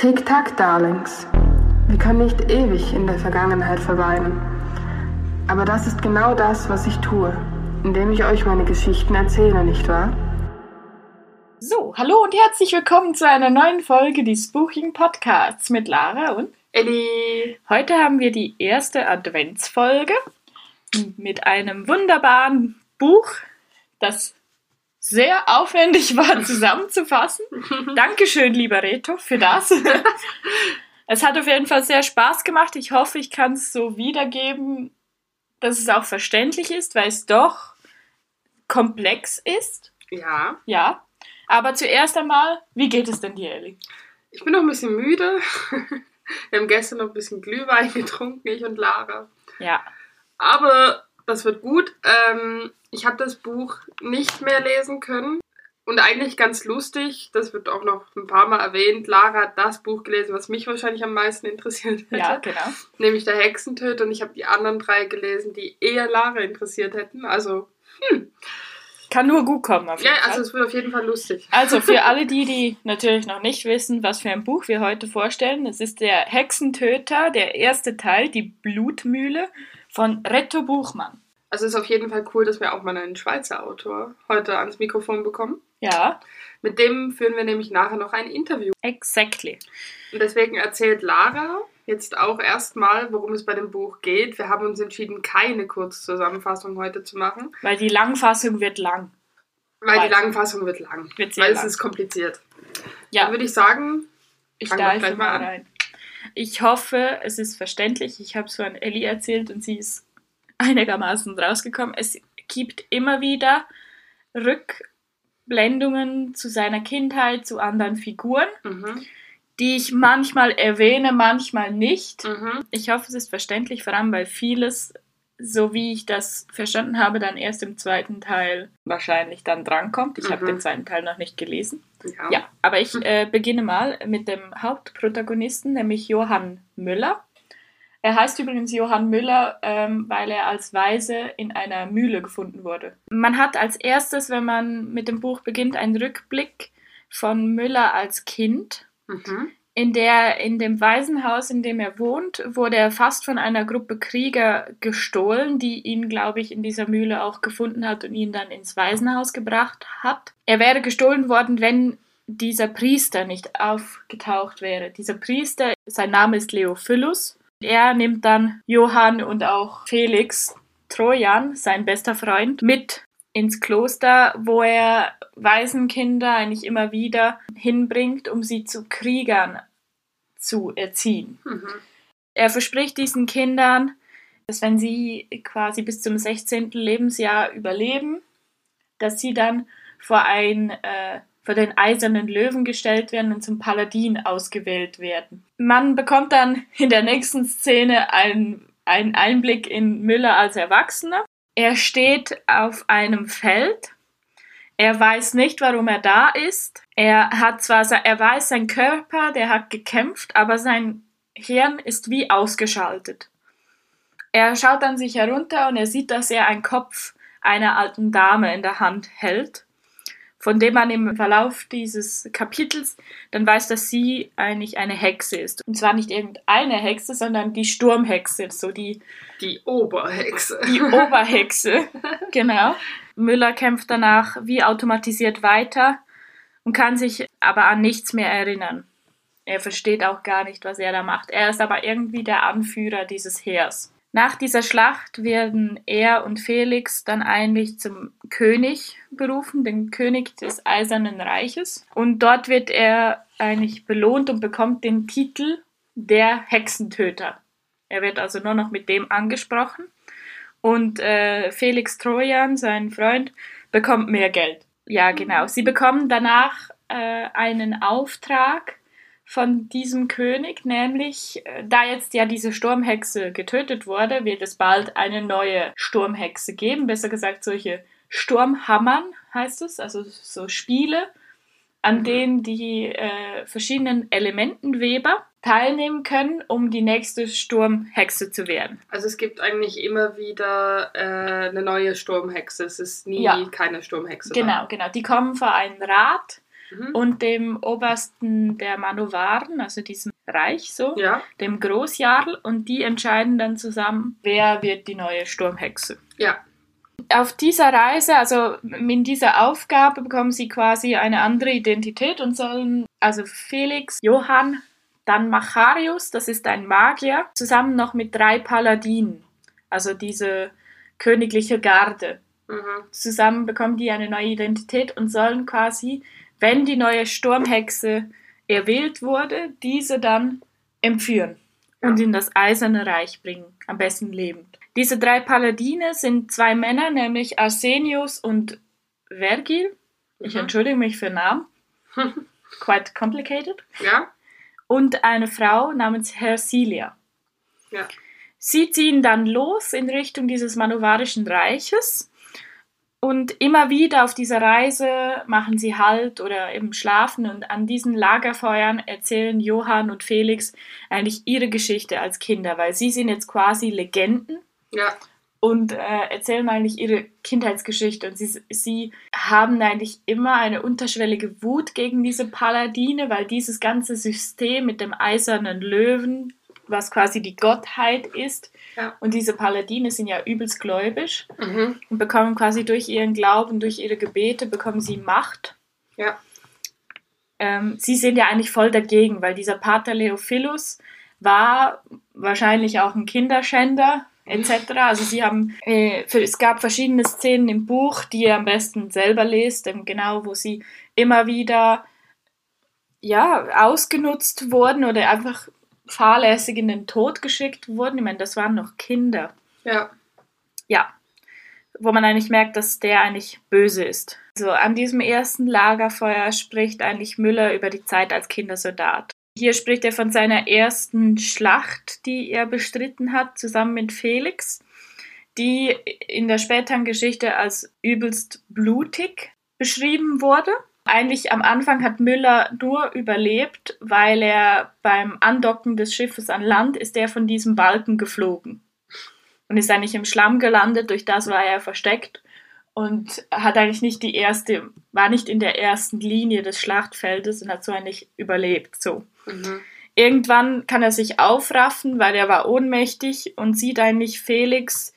Tick-Tack, Darlings. Wir können nicht ewig in der Vergangenheit verweilen. Aber das ist genau das, was ich tue, indem ich euch meine Geschichten erzähle, nicht wahr? So, hallo und herzlich willkommen zu einer neuen Folge des Spooking Podcasts mit Lara und Elli. heute haben wir die erste Adventsfolge mit einem wunderbaren Buch, das sehr aufwendig war zusammenzufassen. Dankeschön, lieber Reto, für das. es hat auf jeden Fall sehr Spaß gemacht. Ich hoffe, ich kann es so wiedergeben, dass es auch verständlich ist, weil es doch komplex ist. Ja, Ja. Aber zuerst einmal, wie geht es denn dir, Ellie? ich bin noch ein bisschen müde. Wir haben gestern noch ein bisschen Glühwein getrunken, ich und Lara. Ja. Aber das wird gut. Ähm, ich habe das Buch nicht mehr lesen können. Und eigentlich ganz lustig, das wird auch noch ein paar Mal erwähnt, Lara hat das Buch gelesen, was mich wahrscheinlich am meisten interessiert hätte. Ja, genau. Nämlich der Hexentöter. Und ich habe die anderen drei gelesen, die eher Lara interessiert hätten. Also, Kann nur gut kommen auf jeden ja, Fall. also es wird auf jeden Fall lustig. Also für alle die, die natürlich noch nicht wissen, was für ein Buch wir heute vorstellen, es ist der Hexentöter, der erste Teil, die Blutmühle von Retto Buchmann. Also es ist auf jeden Fall cool, dass wir auch mal einen Schweizer Autor heute ans Mikrofon bekommen. Ja, Mit dem führen wir nämlich nachher noch ein Interview. exactly. Und deswegen erzählt Lara jetzt auch erstmal, worum es bei dem Buch geht. Wir haben uns entschieden, keine Kurzzusammenfassung heute zu machen, Weil die Langfassung wird lang. weil die Weil- Langfassung wird lang. Wird sehr weil es lang. ist kompliziert. Ja. Dann würde ich sagen, Ich Fang doch darf gleich mal mal an. rein. Ich hoffe, es ist verständlich. Ich habe es an Ellie erzählt und sie ist einigermaßen rausgekommen. Es gibt immer wieder Rückblendungen zu seiner Kindheit, zu anderen Figuren, mhm, die ich manchmal erwähne, manchmal nicht. mhm, Ich hoffe, es ist verständlich, vor allem weil vieles, so wie ich das verstanden habe, dann erst im zweiten Teil wahrscheinlich dann drankommt. Ich habe Mhm. den zweiten Teil noch nicht gelesen. Ja. Ja, aber ich äh, beginne mal mit dem Hauptprotagonisten, nämlich Johann Müller. Er heißt übrigens Johann Müller, ähm, weil er als Waise in einer Mühle gefunden wurde. Man hat als erstes, wenn man mit dem Buch beginnt, einen Rückblick von Müller als Kind. Mhm, In, der, in dem Waisenhaus, in dem er wohnt, wurde er fast von einer Gruppe Krieger gestohlen, die ihn, glaube ich, in dieser Mühle auch gefunden hat und ihn dann ins Waisenhaus gebracht hat. Er wäre gestohlen worden, wenn dieser Priester nicht aufgetaucht wäre. Dieser Priester, sein Name ist Leophilus. Er nimmt dann Johann und auch Felix Trojan, sein bester Freund, mit ins Kloster, wo er Waisenkinder eigentlich immer wieder hinbringt, um sie zu Kriegern zu erziehen. mhm, Er verspricht diesen Kindern, dass wenn sie quasi bis zum 16. Lebensjahr überleben, dass sie dann vor, ein, äh, vor den eisernen Löwen gestellt werden und zum Paladin ausgewählt werden. Man bekommt dann in der nächsten Szene einen, einen Einblick in Müller als Erwachsener. Er steht auf einem Feld. Er weiß nicht, warum er da ist. Er hat zwar, er weiß, sein Körper, der hat gekämpft, aber sein Hirn ist wie ausgeschaltet. Er schaut an sich herunter und er sieht, dass er einen Kopf einer alten Dame in der Hand hält, von dem man im Verlauf dieses Kapitels dann weiß, dass sie eigentlich eine Hexe ist. Und zwar nicht irgendeine Hexe, sondern die Sturmhexe, so die Die Oberhexe. die Oberhexe. genau. Müller kämpft danach wie automatisiert weiter und kann sich aber an nichts mehr erinnern. Er versteht auch gar nicht, was er da macht. Er ist aber irgendwie der Anführer dieses Heers. Nach dieser Schlacht werden er und Felix dann eigentlich zum König berufen, den König des Eisernen Reiches. Und dort wird er eigentlich belohnt und bekommt den Titel der Hexentöter. Er wird also nur noch mit dem angesprochen. Und äh, Felix Trojan, sein Freund, bekommt mehr Geld. Ja, genau. Sie bekommen danach äh, einen Auftrag von diesem König, nämlich, äh, da jetzt ja diese Sturmhexe getötet wurde, wird es bald eine neue Sturmhexe geben. Besser gesagt, solche Sturmhammern heißt es, also so Spiele, an Mhm. denen die äh, verschiedenen Elementenweber teilnehmen können, um die nächste Sturmhexe zu werden. Also es gibt eigentlich immer wieder äh, eine neue Sturmhexe. Es ist nie Ja. keine Sturmhexe. Genau, genau. Die kommen vor einen Rat Mhm. und dem Obersten der Manowaren, also diesem Reich so, Ja, dem Großjarl, und die entscheiden dann zusammen, wer wird die neue Sturmhexe. ja. Auf dieser Reise, also in dieser Aufgabe, bekommen sie quasi eine andere Identität und sollen, also Felix, Johann, dann Macharius, das ist ein Magier, zusammen noch mit drei Paladinen, also diese königliche Garde. Mhm. Zusammen bekommen die eine neue Identität und sollen quasi, wenn die neue Sturmhexe erwählt wurde, diese dann entführen und in das Eiserne Reich bringen, am besten lebend. Diese drei Paladine sind zwei Männer, nämlich Arsenius und Vergil. Ich Mhm. entschuldige mich für Namen. Quite complicated. Ja, Und eine Frau namens Hersilia. ja. Sie ziehen dann los in Richtung dieses manovarischen Reiches und immer wieder auf dieser Reise machen sie Halt oder eben schlafen und an diesen Lagerfeuern erzählen Johann und Felix eigentlich ihre Geschichte als Kinder, weil sie sind jetzt quasi Legenden Ja, und äh, erzählen eigentlich ihre Kindheitsgeschichte und sie, sie haben eigentlich immer eine unterschwellige Wut gegen diese Paladine, weil dieses ganze System mit dem eisernen Löwen, was quasi die Gottheit ist, Ja. und diese Paladine sind ja übelst gläubig mhm. und bekommen quasi durch ihren Glauben, durch ihre Gebete, bekommen sie Macht. ja, Ähm, sie sind ja eigentlich voll dagegen, weil dieser Pater Leophilus war wahrscheinlich auch ein Kinderschänder etc. Also sie haben, äh, für, es gab verschiedene Szenen im Buch, die ihr am besten selber lest, ähm, genau, wo sie immer wieder ja ausgenutzt wurden oder einfach fahrlässig in den Tod geschickt wurden. Ich meine, das waren noch Kinder. ja. Ja, wo man eigentlich merkt, dass der eigentlich böse ist. So, an diesem ersten Lagerfeuer spricht eigentlich Müller über die Zeit als Kindersoldat. Hier spricht er von seiner ersten Schlacht, die er bestritten hat, zusammen mit Felix, die in der späteren Geschichte als übelst blutig beschrieben wurde. Eigentlich am Anfang hat Müller nur überlebt, weil er beim Andocken des Schiffes an Land ist er von diesem Balken geflogen und ist eigentlich im Schlamm gelandet, durch das war er versteckt und hat eigentlich nicht die erste, war nicht in der ersten Linie des Schlachtfeldes und hat so eigentlich überlebt, so. Mhm. Irgendwann kann er sich aufraffen, weil er war ohnmächtig und sieht eigentlich Felix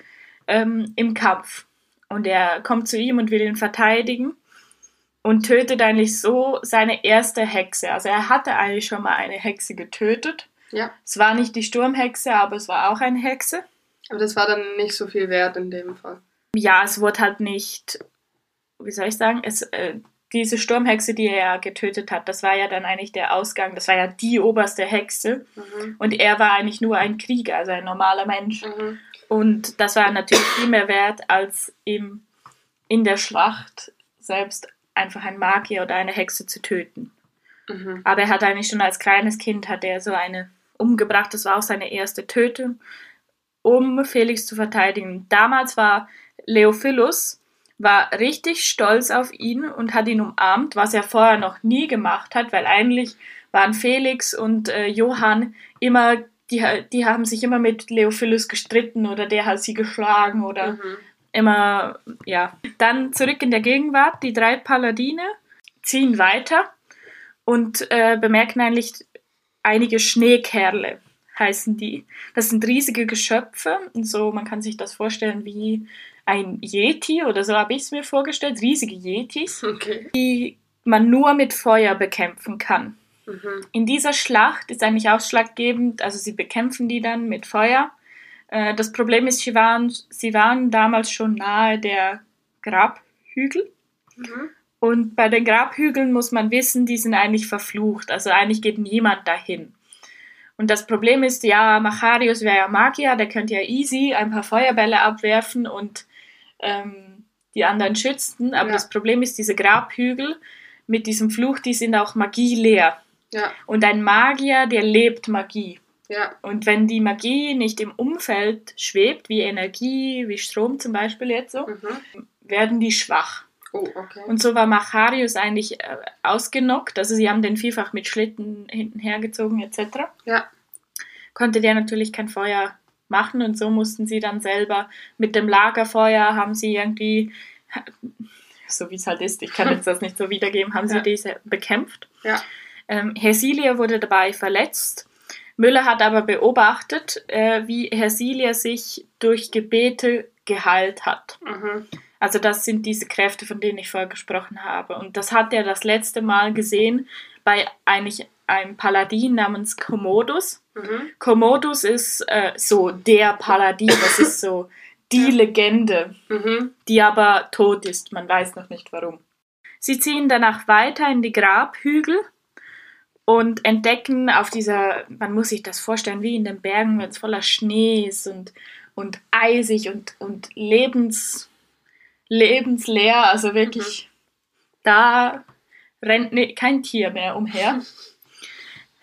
ähm, im Kampf. Und er kommt zu ihm und will ihn verteidigen und tötet eigentlich so seine erste Hexe. Also er hatte eigentlich schon mal eine Hexe getötet. Ja, Es war nicht die Sturmhexe, aber es war auch eine Hexe. aber das war dann nicht so viel wert in dem Fall. Ja, es wurde halt nicht, wie soll ich sagen, es, äh, diese Sturmhexe, die er ja getötet hat, das war ja dann eigentlich der Ausgang, das war ja die oberste Hexe. Mhm. Und er war eigentlich nur ein Krieger, also ein normaler Mensch. Mhm. Und das war natürlich viel mehr wert, als ihm in der Schlacht selbst einfach ein Magier oder eine Hexe zu töten. Mhm. Aber er hat eigentlich schon als kleines Kind hat er so eine umgebracht. Das war auch seine erste Tötung, um Felix zu verteidigen. Damals war Leophilus war richtig stolz auf ihn und hat ihn umarmt, was er vorher noch nie gemacht hat, weil eigentlich waren Felix und äh, Johann immer, die, die haben sich immer mit Leophilus gestritten oder der hat sie geschlagen oder Mhm. immer, ja. Dann zurück in der Gegenwart, die drei Paladine ziehen weiter und äh, bemerken eigentlich einige Schneekerle, heißen die. Das sind riesige Geschöpfe, und so, man kann sich das vorstellen wie ein Yeti oder so habe ich es mir vorgestellt, riesige Yetis, Okay. die man nur mit Feuer bekämpfen kann. Mhm. In dieser Schlacht ist eigentlich ausschlaggebend, also sie bekämpfen die dann mit Feuer. Äh, Das Problem ist, sie waren, sie waren damals schon nahe der Grabhügel. Mhm. Und bei den Grabhügeln muss man wissen, die sind eigentlich verflucht. Also eigentlich geht niemand dahin. Und das Problem ist, ja, Macharius wäre ja Magier, der könnte ja easy ein paar Feuerbälle abwerfen und ähm, die anderen schützen. Aber Ja. das Problem ist, diese Grabhügel mit diesem Fluch, die sind auch magieleer. Ja, Und ein Magier, der lebt Magie. ja, Und wenn die Magie nicht im Umfeld schwebt, wie Energie, wie Strom zum Beispiel jetzt so, mhm. werden die schwach. Oh, okay. Und so war Macharius eigentlich äh, ausgenockt. Also sie haben den vielfach mit Schlitten hinten hergezogen etc. Ja, Konnte der natürlich kein Feuer machen und so mussten sie dann selber mit dem Lagerfeuer haben sie irgendwie so wie es halt ist, ich kann jetzt das nicht so wiedergeben, haben sie Ja. diese bekämpft. Ja. Ähm, Hersilia wurde dabei verletzt. Müller hat aber beobachtet, äh, wie Hersilia sich durch Gebete geheilt hat. Mhm. Also das sind diese Kräfte, von denen ich vorher gesprochen habe. Und das hat er das letzte Mal gesehen bei eigentlich einem Paladin namens Commodus. Mhm. Commodus ist äh, so der Paladin, das ist so die. Legende, Mhm. die aber tot ist. Man weiß noch nicht warum. Sie ziehen danach weiter in die Grabhügel und entdecken auf dieser, man muss sich das vorstellen, wie in den Bergen, wenn es voller Schnee ist und, und eisig und, und lebens, lebensleer, also wirklich, da rennt ne, kein Tier mehr umher.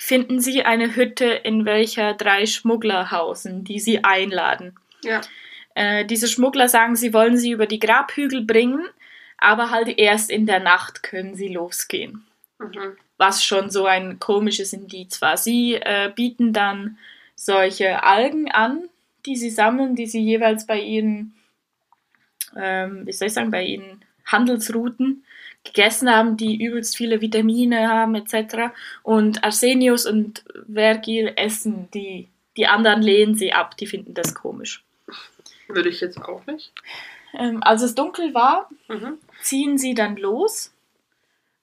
Finden sie eine Hütte, in welcher drei Schmuggler hausen, die sie einladen. Ja. Äh, diese Schmuggler sagen, sie wollen sie über die Grabhügel bringen, aber halt erst in der Nacht können sie losgehen. Mhm. Was schon so ein komisches Indiz war. Sie äh, bieten dann solche Algen an, die sie sammeln, die sie jeweils bei ihren, ähm, wie soll ich sagen, bei ihren Handelsrouten gegessen haben, die übelst viele Vitamine haben etc. Und Arsenius und Vergil essen die. Die anderen lehnen sie ab, die finden das komisch. Würde ich jetzt auch nicht. Ähm, als es dunkel war, Mhm. ziehen sie dann los,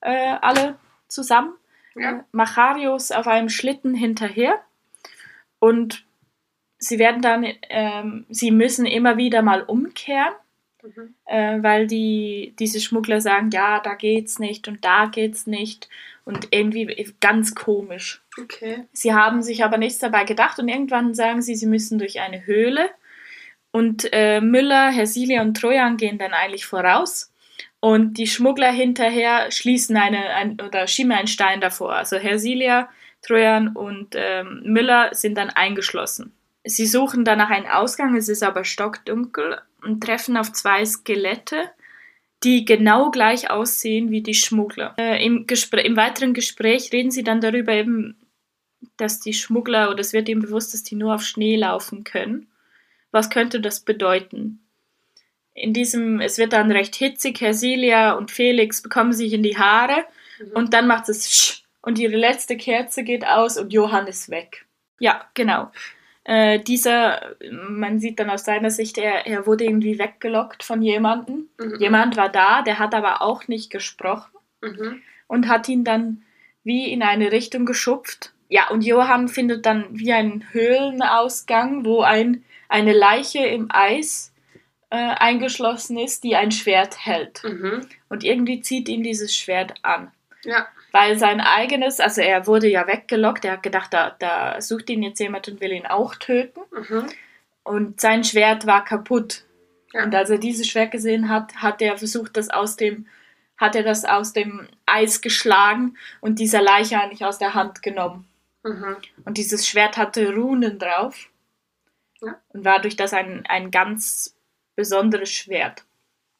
äh, alle zusammen. Ja. Äh, Macharius auf einem Schlitten hinterher und sie werden dann, ähm, sie müssen immer wieder mal umkehren, Mhm. äh, weil die, diese Schmuggler sagen, ja, da geht's nicht und da geht's nicht und irgendwie ganz komisch. Okay. Sie haben sich aber nichts dabei gedacht und irgendwann sagen sie, sie müssen durch eine Höhle. Und äh, Müller, Hersilia und Trojan gehen dann eigentlich voraus. Und die Schmuggler hinterher schließen eine, ein, oder schieben einen Stein davor. Also Hersilia, Trojan und ähm, Müller sind dann eingeschlossen. Sie suchen dann nach einem Ausgang, es ist aber stockdunkel und treffen auf zwei Skelette, die genau gleich aussehen wie die Schmuggler. Äh, im, Gespr Im weiteren Gespräch reden sie dann darüber eben, dass die Schmuggler, oder es wird ihnen bewusst, dass die nur auf Schnee laufen können. Was könnte das bedeuten? In diesem, es wird dann recht hitzig, Hersilia und Felix bekommen sich in die Haare Mhm. und dann macht es sch und ihre letzte Kerze geht aus und Johann ist weg. Ja, genau. Äh, dieser, man sieht dann aus seiner Sicht, er, er wurde irgendwie weggelockt von jemandem. Mhm. Jemand war da, der hat aber auch nicht gesprochen Mhm. und hat ihn dann wie in eine Richtung geschupft. Ja, und Johann findet dann wie einen Höhlenausgang, wo ein, eine Leiche im Eis äh, eingeschlossen ist, die ein Schwert hält. Mhm. Und irgendwie zieht ihn dieses Schwert an. Ja. Weil sein eigenes, also er wurde ja weggelockt, er hat gedacht, da, da sucht ihn jetzt jemand und will ihn auch töten. Mhm. Und sein Schwert war kaputt. Ja. Und als er dieses Schwert gesehen hat, hat er versucht, das aus dem, hat er das aus dem Eis geschlagen und dieser Leiche eigentlich aus der Hand genommen. Mhm. Und dieses Schwert hatte Runen drauf. Ja. Und war durch das ein, ein ganz besonderes Schwert.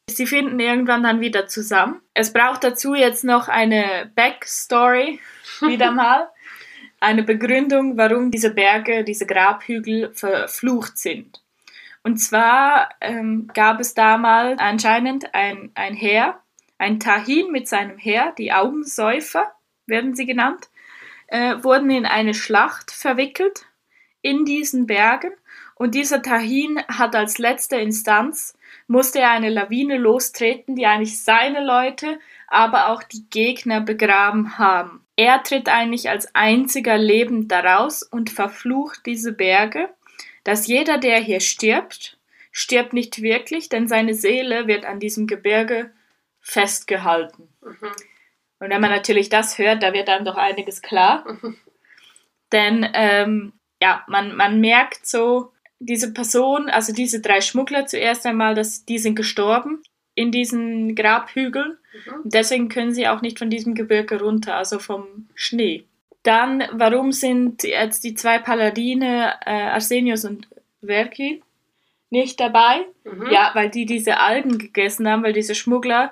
Sie finden irgendwann dann wieder zusammen. Es braucht dazu jetzt noch eine Backstory, wieder mal. Eine Begründung, warum diese Berge, diese Grabhügel verflucht sind. Und zwar ähm, gab es damals anscheinend ein, ein Heer, ein Tahin mit seinem Heer, die Augensäufer werden sie genannt, äh, wurden in eine Schlacht verwickelt in diesen Bergen. Und dieser Tahin hat als letzte Instanz, musste er eine Lawine lostreten, die eigentlich seine Leute, aber auch die Gegner begraben haben. Er tritt eigentlich als einziger lebend daraus und verflucht diese Berge, dass jeder, der hier stirbt, stirbt nicht wirklich, denn seine Seele wird an diesem Gebirge festgehalten. Mhm. Und wenn man natürlich das hört, da wird einem doch einiges klar. Denn ähm, ja, man, man merkt so, diese Person, also diese drei Schmuggler zuerst einmal, dass die sind gestorben in diesen Grabhügeln. Mhm. Deswegen können sie auch nicht von diesem Gebirge runter, also vom Schnee. Dann, warum sind jetzt die zwei Paladine, äh, Arsenius und Vergil, nicht dabei? Mhm. Ja, weil die diese Algen gegessen haben, weil diese Schmuggler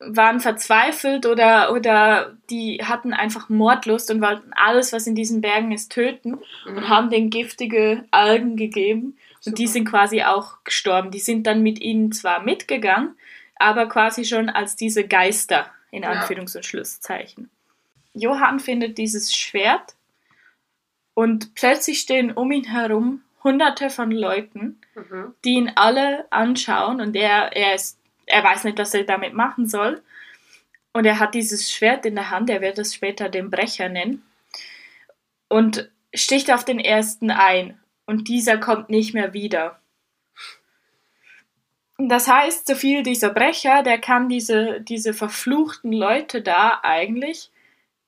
waren verzweifelt oder, oder die hatten einfach Mordlust und wollten alles, was in diesen Bergen ist, töten und Mhm. haben denen giftige Algen gegeben. Und die Super. sind quasi auch gestorben. Die sind dann mit ihnen zwar mitgegangen, aber quasi schon als diese Geister in. Anführungs- und Schlusszeichen. Johann findet dieses Schwert und plötzlich stehen um ihn herum hunderte von Leuten, Mhm. die ihn alle anschauen und er, er, ist, er weiß nicht, was er damit machen soll. Und er hat dieses Schwert in der Hand, er wird es später den Brecher nennen, und sticht auf den ersten ein. Und dieser kommt nicht mehr wieder. Das heißt, so viel dieser Brecher, der kann diese, diese verfluchten Leute da eigentlich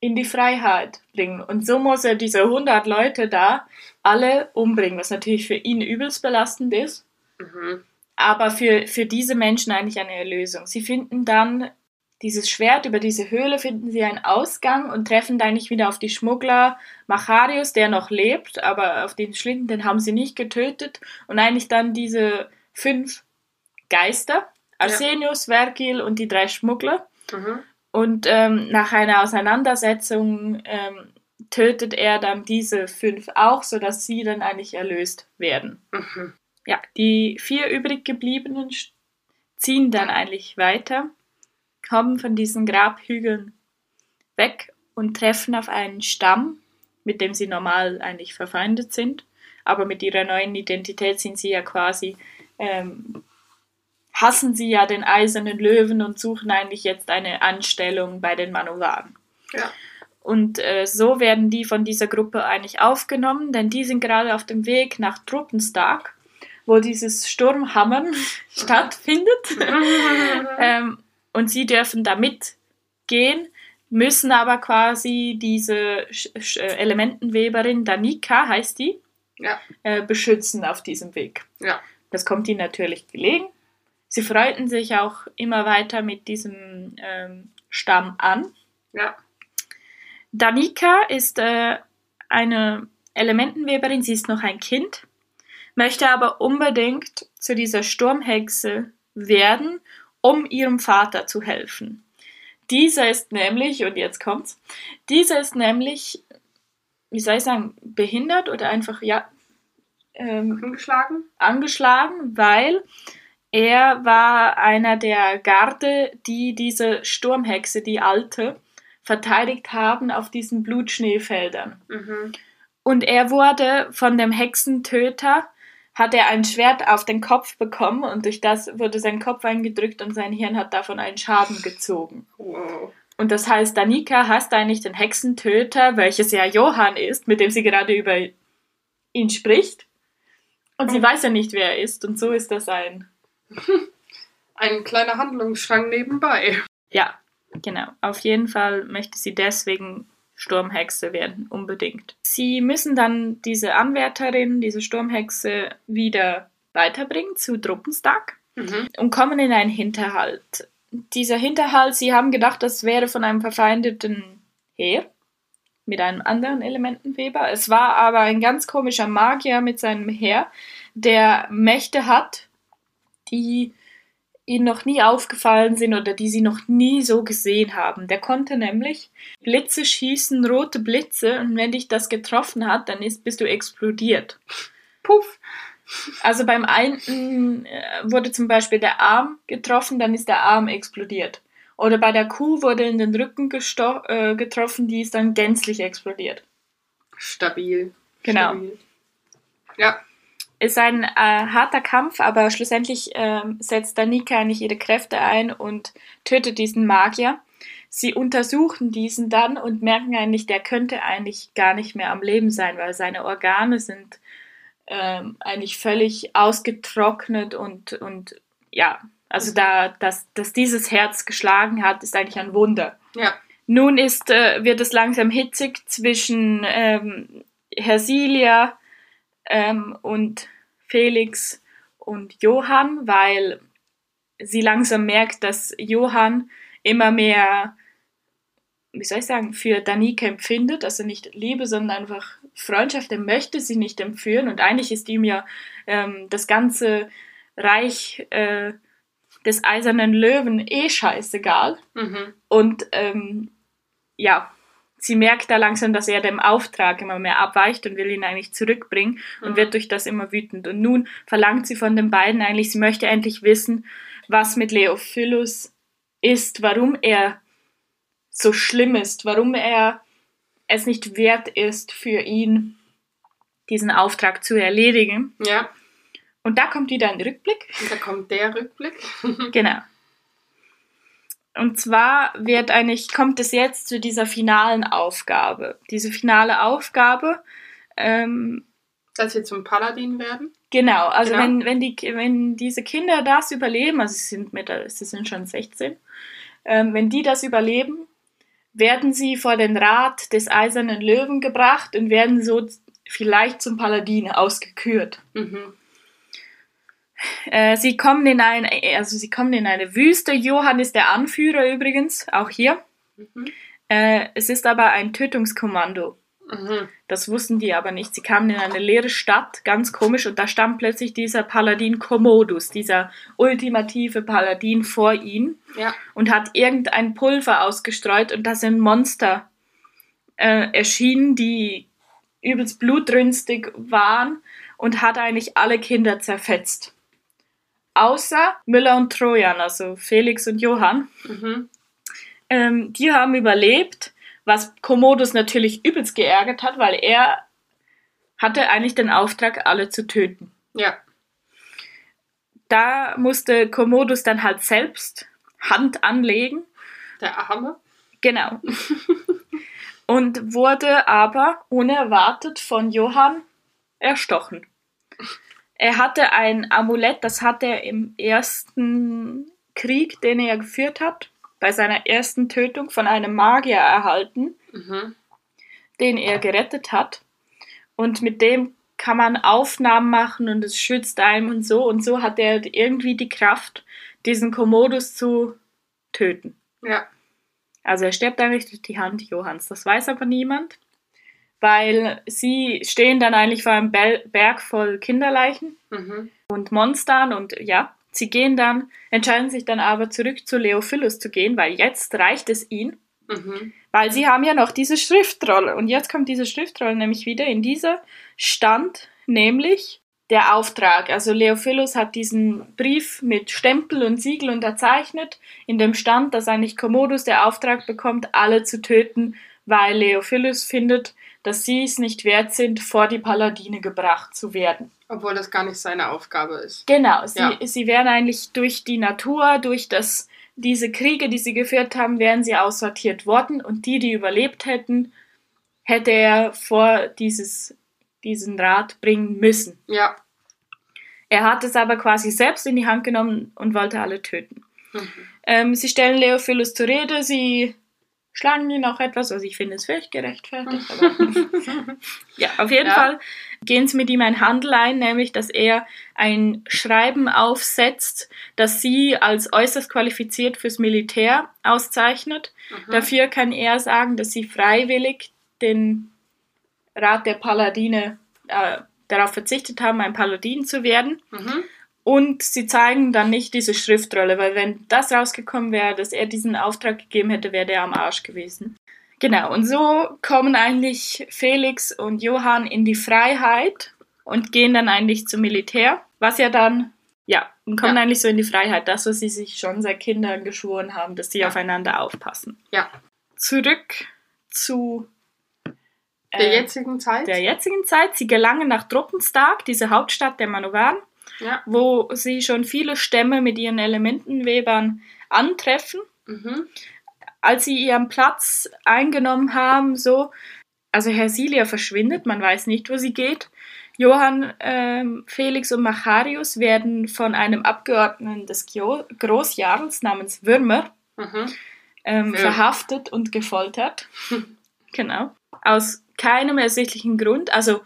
in die Freiheit bringen. Und so muss er diese 100 Leute da alle umbringen, was natürlich für ihn übelst belastend ist Mhm. Aber für, für diese Menschen eigentlich eine Erlösung. Sie finden dann dieses Schwert, über diese Höhle finden sie einen Ausgang und treffen dann nicht wieder auf die Schmuggler Macharius, der noch lebt, aber auf den Schlitten, den haben sie nicht getötet. Und eigentlich dann diese fünf Geister, Arsenius, Vergil und die drei Schmuggler. Mhm. Und ähm, nach einer Auseinandersetzung ähm, tötet er dann diese fünf auch, sodass sie dann eigentlich erlöst werden. Mhm. Ja, die vier übrig gebliebenen ziehen dann eigentlich weiter, kommen von diesen Grabhügeln weg und treffen auf einen Stamm, mit dem sie normal eigentlich verfeindet sind. Aber mit ihrer neuen Identität sind sie ja quasi, ähm, hassen sie ja den eisernen Löwen und suchen eigentlich jetzt eine Anstellung bei den Manowaren. Ja. Und äh, so werden die von dieser Gruppe eigentlich aufgenommen, denn die sind gerade auf dem Weg nach Truppenstark, wo dieses Sturmhammern stattfindet. ähm, und sie dürfen da mitgehen, müssen aber quasi diese Sch Sch äh, Elementenweberin, Danika heißt die, Ja. äh, beschützen auf diesem Weg. Ja. Das kommt ihnen natürlich gelegen. Sie freuten sich auch immer weiter mit diesem ähm, Stamm an. Ja. Danika ist äh, eine Elementenweberin, sie ist noch ein Kind, möchte aber unbedingt zu dieser Sturmhexe werden, um ihrem Vater zu helfen. Dieser ist nämlich, und jetzt kommt's, dieser ist nämlich, wie soll ich sagen, behindert oder einfach, ja, ähm, Angeschlagen? angeschlagen, weil er war einer der Garde, die diese Sturmhexe, die alte, verteidigt haben auf diesen Blutschneefeldern. Mhm. Und er wurde von dem Hexentöter, hat er ein Schwert auf den Kopf bekommen und durch das wurde sein Kopf eingedrückt und sein Hirn hat davon einen Schaden gezogen. Wow. Und das heißt, Danika hasst eigentlich den Hexentöter, welches ja Johann ist, mit dem sie gerade über ihn spricht. Und sie Mhm. weiß ja nicht, wer er ist. Und so ist das ein Ein kleiner Handlungsstrang nebenbei. Ja, genau. Auf jeden Fall möchte sie deswegen Sturmhexe werden, unbedingt. Sie müssen dann diese Anwärterin, diese Sturmhexe, wieder weiterbringen zu Truppenstark Mhm. und kommen in einen Hinterhalt. Dieser Hinterhalt, sie haben gedacht, das wäre von einem verfeindeten Heer mit einem anderen Elementenweber. Es war aber ein ganz komischer Magier mit seinem Heer, der Mächte hat, die ihnen noch nie aufgefallen sind oder die sie noch nie so gesehen haben. Der konnte nämlich Blitze schießen, rote Blitze, und wenn dich das getroffen hat, dann ist, bist du explodiert. Puff. Also beim einen äh, wurde zum Beispiel der Arm getroffen, dann ist der Arm explodiert. Oder bei der Kuh wurde in den Rücken äh, getroffen, die ist dann gänzlich explodiert. Stabil. Genau. Stabil. Ja. Ist ein äh, harter Kampf, aber schlussendlich ähm, setzt Danika eigentlich ihre Kräfte ein und tötet diesen Magier. Sie untersuchen diesen dann und merken eigentlich, der könnte eigentlich gar nicht mehr am Leben sein, weil seine Organe sind ähm, eigentlich völlig ausgetrocknet und, und ja, also da, dass, dass dieses Herz geschlagen hat, ist eigentlich ein Wunder. Ja. Nun ist, äh, wird es langsam hitzig zwischen ähm, Hersilia ähm, und Felix und Johann, weil sie langsam merkt, dass Johann immer mehr, wie soll ich sagen, für Danika empfindet, also nicht Liebe, sondern einfach Freundschaft, er möchte sie nicht empführen und eigentlich ist ihm ja ähm, das ganze Reich äh, des eisernen Löwen eh scheißegal. Mhm. Und ähm, ja, sie merkt da langsam, dass er dem Auftrag immer mehr abweicht und will ihn eigentlich zurückbringen und Mhm. wird durch das immer wütend. Und nun verlangt sie von den beiden eigentlich, sie möchte endlich wissen, was mit Leophilus ist, warum er so schlimm ist, warum er es nicht wert ist für ihn, diesen Auftrag zu erledigen. Ja. Und da kommt wieder ein Rückblick. Und da kommt der Rückblick. Genau. Und zwar wird eigentlich, kommt es jetzt zu dieser finalen Aufgabe. Diese finale Aufgabe, ähm, Dass wir zum Paladin werden. genau, also Genau. Wenn, wenn, die, wenn diese Kinder das überleben, also sie sind, mit, sie sind schon 16, ähm, wenn die das überleben, werden sie vor den Rat des Eisernen Löwen gebracht und werden so vielleicht zum Paladin ausgekürt. Mhm. Äh, sie kommen in ein, also sie kommen in eine Wüste. Johann ist der Anführer übrigens, auch hier. Mhm. Äh, es ist aber ein Tötungskommando. Mhm. Das wussten die aber nicht. Sie kamen in eine leere Stadt, ganz komisch, und da stand plötzlich dieser Paladin Commodus, dieser ultimative Paladin vor ihnen Ja. und hat irgendein Pulver ausgestreut und da sind Monster äh, erschienen, die übelst blutrünstig waren und hat eigentlich alle Kinder zerfetzt. Außer Müller und Trojan, also Felix und Johann. Mhm. Ähm, die haben überlebt, was Commodus natürlich übelst geärgert hat, weil er hatte eigentlich den Auftrag, alle zu töten. Ja. Da musste Commodus dann halt selbst Hand anlegen. Der Arme. Genau. Und wurde aber unerwartet von Johann erstochen. Er hatte ein Amulett, das hat er im ersten Krieg, den er geführt hat, bei seiner ersten Tötung von einem Magier erhalten, Mhm. den er gerettet hat. Und mit dem kann man Aufnahmen machen und es schützt einem und so. Und so hat er irgendwie die Kraft, diesen Commodus zu töten. Ja. Also er stirbt eigentlich durch die Hand Johanns. Das weiß aber niemand, weil sie stehen dann eigentlich vor einem Berg voll Kinderleichen Mhm. und Monstern und ja, sie gehen dann, entscheiden sich dann aber zurück zu Leophilus zu gehen, weil jetzt reicht es ihnen, Mhm. weil sie haben ja noch diese Schriftrolle und jetzt kommt diese Schriftrolle nämlich wieder in dieser stand nämlich der Auftrag. Also Leophilus hat diesen Brief mit Stempel und Siegel unterzeichnet, in dem stand, dass eigentlich Commodus der Auftrag bekommt, alle zu töten, weil Leophilus findet, dass sie es nicht wert sind, vor die Paladine gebracht zu werden. Obwohl das gar nicht seine Aufgabe ist. Genau, sie, Ja. sie wären eigentlich durch die Natur, durch das, diese Kriege, die sie geführt haben, wären sie aussortiert worden und die, die überlebt hätten, hätte er vor dieses, diesen Rat bringen müssen. Ja. Er hat es aber quasi selbst in die Hand genommen und wollte alle töten. Mhm. Ähm, sie stellen Leophilus zur Rede, sie schlagen ihn auch etwas, also ich finde es völlig gerechtfertigt. Ja, auf jeden Ja. Fall gehen sie mit ihm ein Handel ein, nämlich dass er ein Schreiben aufsetzt, das sie als äußerst qualifiziert fürs Militär auszeichnet. Mhm. Dafür kann er sagen, dass sie freiwillig den Rat der Paladine äh, darauf verzichtet haben, ein Paladin zu werden. Mhm. Und sie zeigen dann nicht diese Schriftrolle, weil wenn das rausgekommen wäre, dass er diesen Auftrag gegeben hätte, wäre der am Arsch gewesen. Genau, und so kommen eigentlich Felix und Johann in die Freiheit und gehen dann eigentlich zum Militär, was ja dann, ja, und kommen Ja. eigentlich so in die Freiheit, das, was sie sich schon seit Kindern geschworen haben, dass sie Ja. aufeinander aufpassen. Ja. Zurück zu Der äh, jetzigen Zeit. der jetzigen Zeit. Sie gelangen nach Truppenstark, diese Hauptstadt der Manowaren Ja. wo sie schon viele Stämme mit ihren Elementenwebern antreffen. Mhm. Als sie ihren Platz eingenommen haben, so, also Hersilia verschwindet, man weiß nicht, wo sie geht. Johann, ähm, Felix und Macharius werden von einem Abgeordneten des Großjarls namens Würmer Mhm. ähm, Ja. verhaftet und gefoltert. genau. Aus keinem ersichtlichen Grund. Also,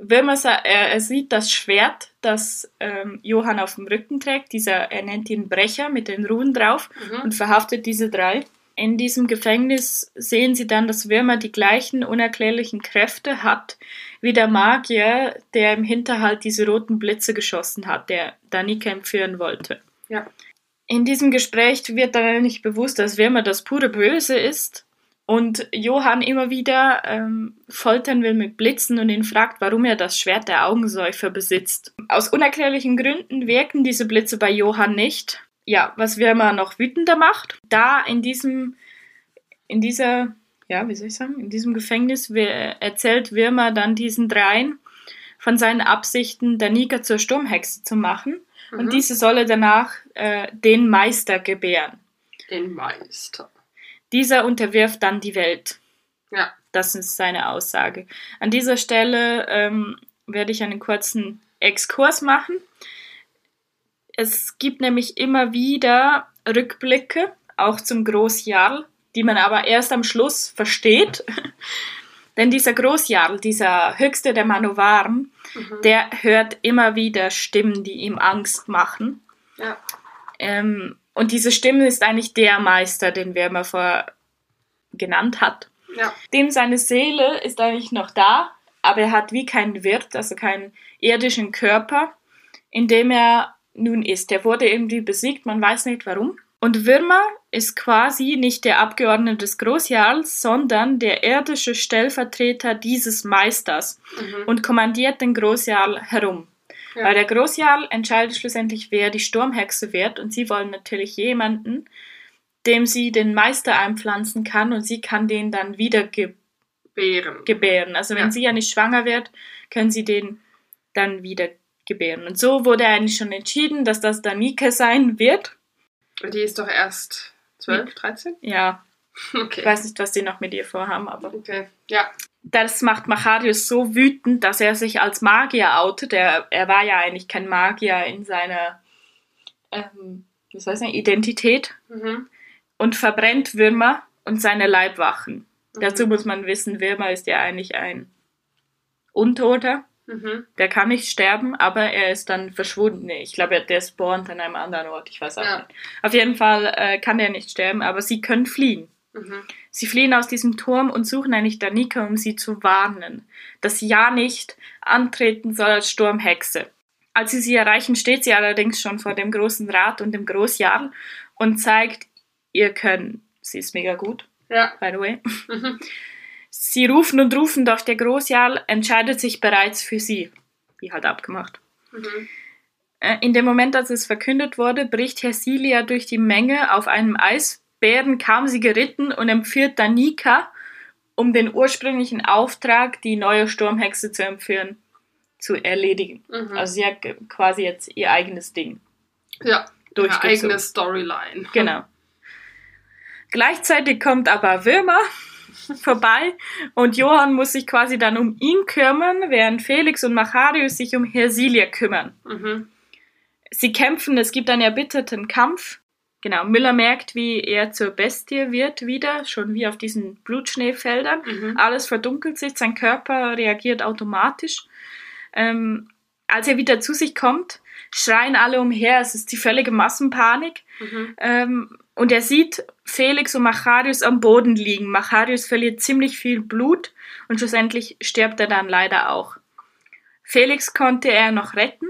Würmer, er, er sieht das Schwert, das ähm, Johann auf dem Rücken trägt. Dieser, er nennt ihn Brecher mit den Ruhen drauf Mhm. und verhaftet diese drei. In diesem Gefängnis sehen sie dann, dass Würmer die gleichen unerklärlichen Kräfte hat wie der Magier, der im Hinterhalt diese roten Blitze geschossen hat, der Danika entführen wollte. Ja. In diesem Gespräch wird dann nicht bewusst, dass Würmer das pure Böse ist und Johann immer wieder ähm, foltern will mit Blitzen und ihn fragt, warum er das Schwert der Augensäufer besitzt. Aus unerklärlichen Gründen wirken diese Blitze bei Johann nicht ja, was Wirma noch wütender macht, da in diesem, in dieser, ja, wie soll ich sagen, in diesem Gefängnis erzählt Wirma dann diesen dreien von seinen Absichten, Danika zur Sturmhexe zu machen. Mhm. Und diese solle danach äh, den Meister gebären. Den Meister. Dieser unterwirft dann die Welt. Ja. Das ist seine Aussage. An dieser Stelle ähm, werde ich einen kurzen Exkurs machen. Es gibt nämlich immer wieder Rückblicke, auch zum Großjarl, die man aber erst am Schluss versteht. Denn dieser Großjarl, dieser höchste der Manowaren, mhm. der hört immer wieder Stimmen, die ihm Angst machen. Ja. Ähm, und diese Stimme ist eigentlich der Meister, den Wermer vor genannt hat. Ja. Dem seine Seele ist eigentlich noch da, aber er hat wie keinen Wirt, also keinen irdischen Körper, in dem er nun ist. Er wurde irgendwie besiegt, man weiß nicht warum. Und Wirma ist quasi nicht der Abgeordnete des Großjarls, sondern der irdische Stellvertreter dieses Meisters mhm. und kommandiert den Großjarl herum. Ja. Weil der Großjarl entscheidet schlussendlich, wer die Sturmhexe wird und sie wollen natürlich jemanden, dem sie den Meister einpflanzen kann und sie kann den dann wieder gebären. gebären. Also wenn ja. sie ja nicht schwanger wird, können sie den dann wieder gebären. Und so wurde eigentlich schon entschieden, dass das Danika sein wird. Die ist doch erst 12, 13? Ja. Okay. Ich weiß nicht, was die noch mit ihr vorhaben, aber. Okay, ja. Das macht Macharius so wütend, dass er sich als Magier outet. Er, er war ja eigentlich kein Magier in seiner ähm, soll ich sagen, Identität. Mhm und verbrennt Würmer und seine Leibwachen. Mhm. Dazu muss man wissen, Würmer ist ja eigentlich ein Untoter. Mhm. Der kann nicht sterben, aber er ist dann verschwunden. Ich glaube, der spawnt an einem anderen Ort. Ich weiß auch ja. nicht. Auf jeden Fall äh, kann er nicht sterben, aber sie können fliehen. Mhm. Sie fliehen aus diesem Turm und suchen eigentlich Danika, um sie zu warnen, dass sie ja nicht antreten soll als Sturmhexe. Als sie sie erreichen, steht sie allerdings schon vor dem großen Rat und dem Großjarl und zeigt ihr könnt. Sie ist mega gut. Ja. By the way. Sie rufen und rufen, doch der Großjarl entscheidet sich bereits für sie. Wie halt abgemacht. Mhm. Äh, in dem Moment, als es verkündet wurde, bricht Hersilia durch die Menge. Auf einem Eisbären kam sie geritten und empfiehlt Danika, um den ursprünglichen Auftrag, die neue Sturmhexe zu empführen, zu erledigen. Mhm. Also sie hat quasi jetzt ihr eigenes Ding. Ja, ihre eigene Storyline. Genau. Gleichzeitig kommt aber Würmer vorbei und Johann muss sich quasi dann um ihn kümmern, während Felix und Macharius sich um Hersilia kümmern. Mhm. Sie kämpfen, es gibt einen erbitterten Kampf. Genau, Müller merkt, wie er zur Bestie wird wieder, schon wie auf diesen Blutschneefeldern. Mhm. Alles verdunkelt sich, sein Körper reagiert automatisch. Ähm, als er wieder zu sich kommt, schreien alle umher, es ist die völlige Massenpanik. Mhm. Ähm, und er sieht Felix und Macharius am Boden liegen. Macharius verliert ziemlich viel Blut und schlussendlich stirbt er dann leider auch. Felix konnte er noch retten.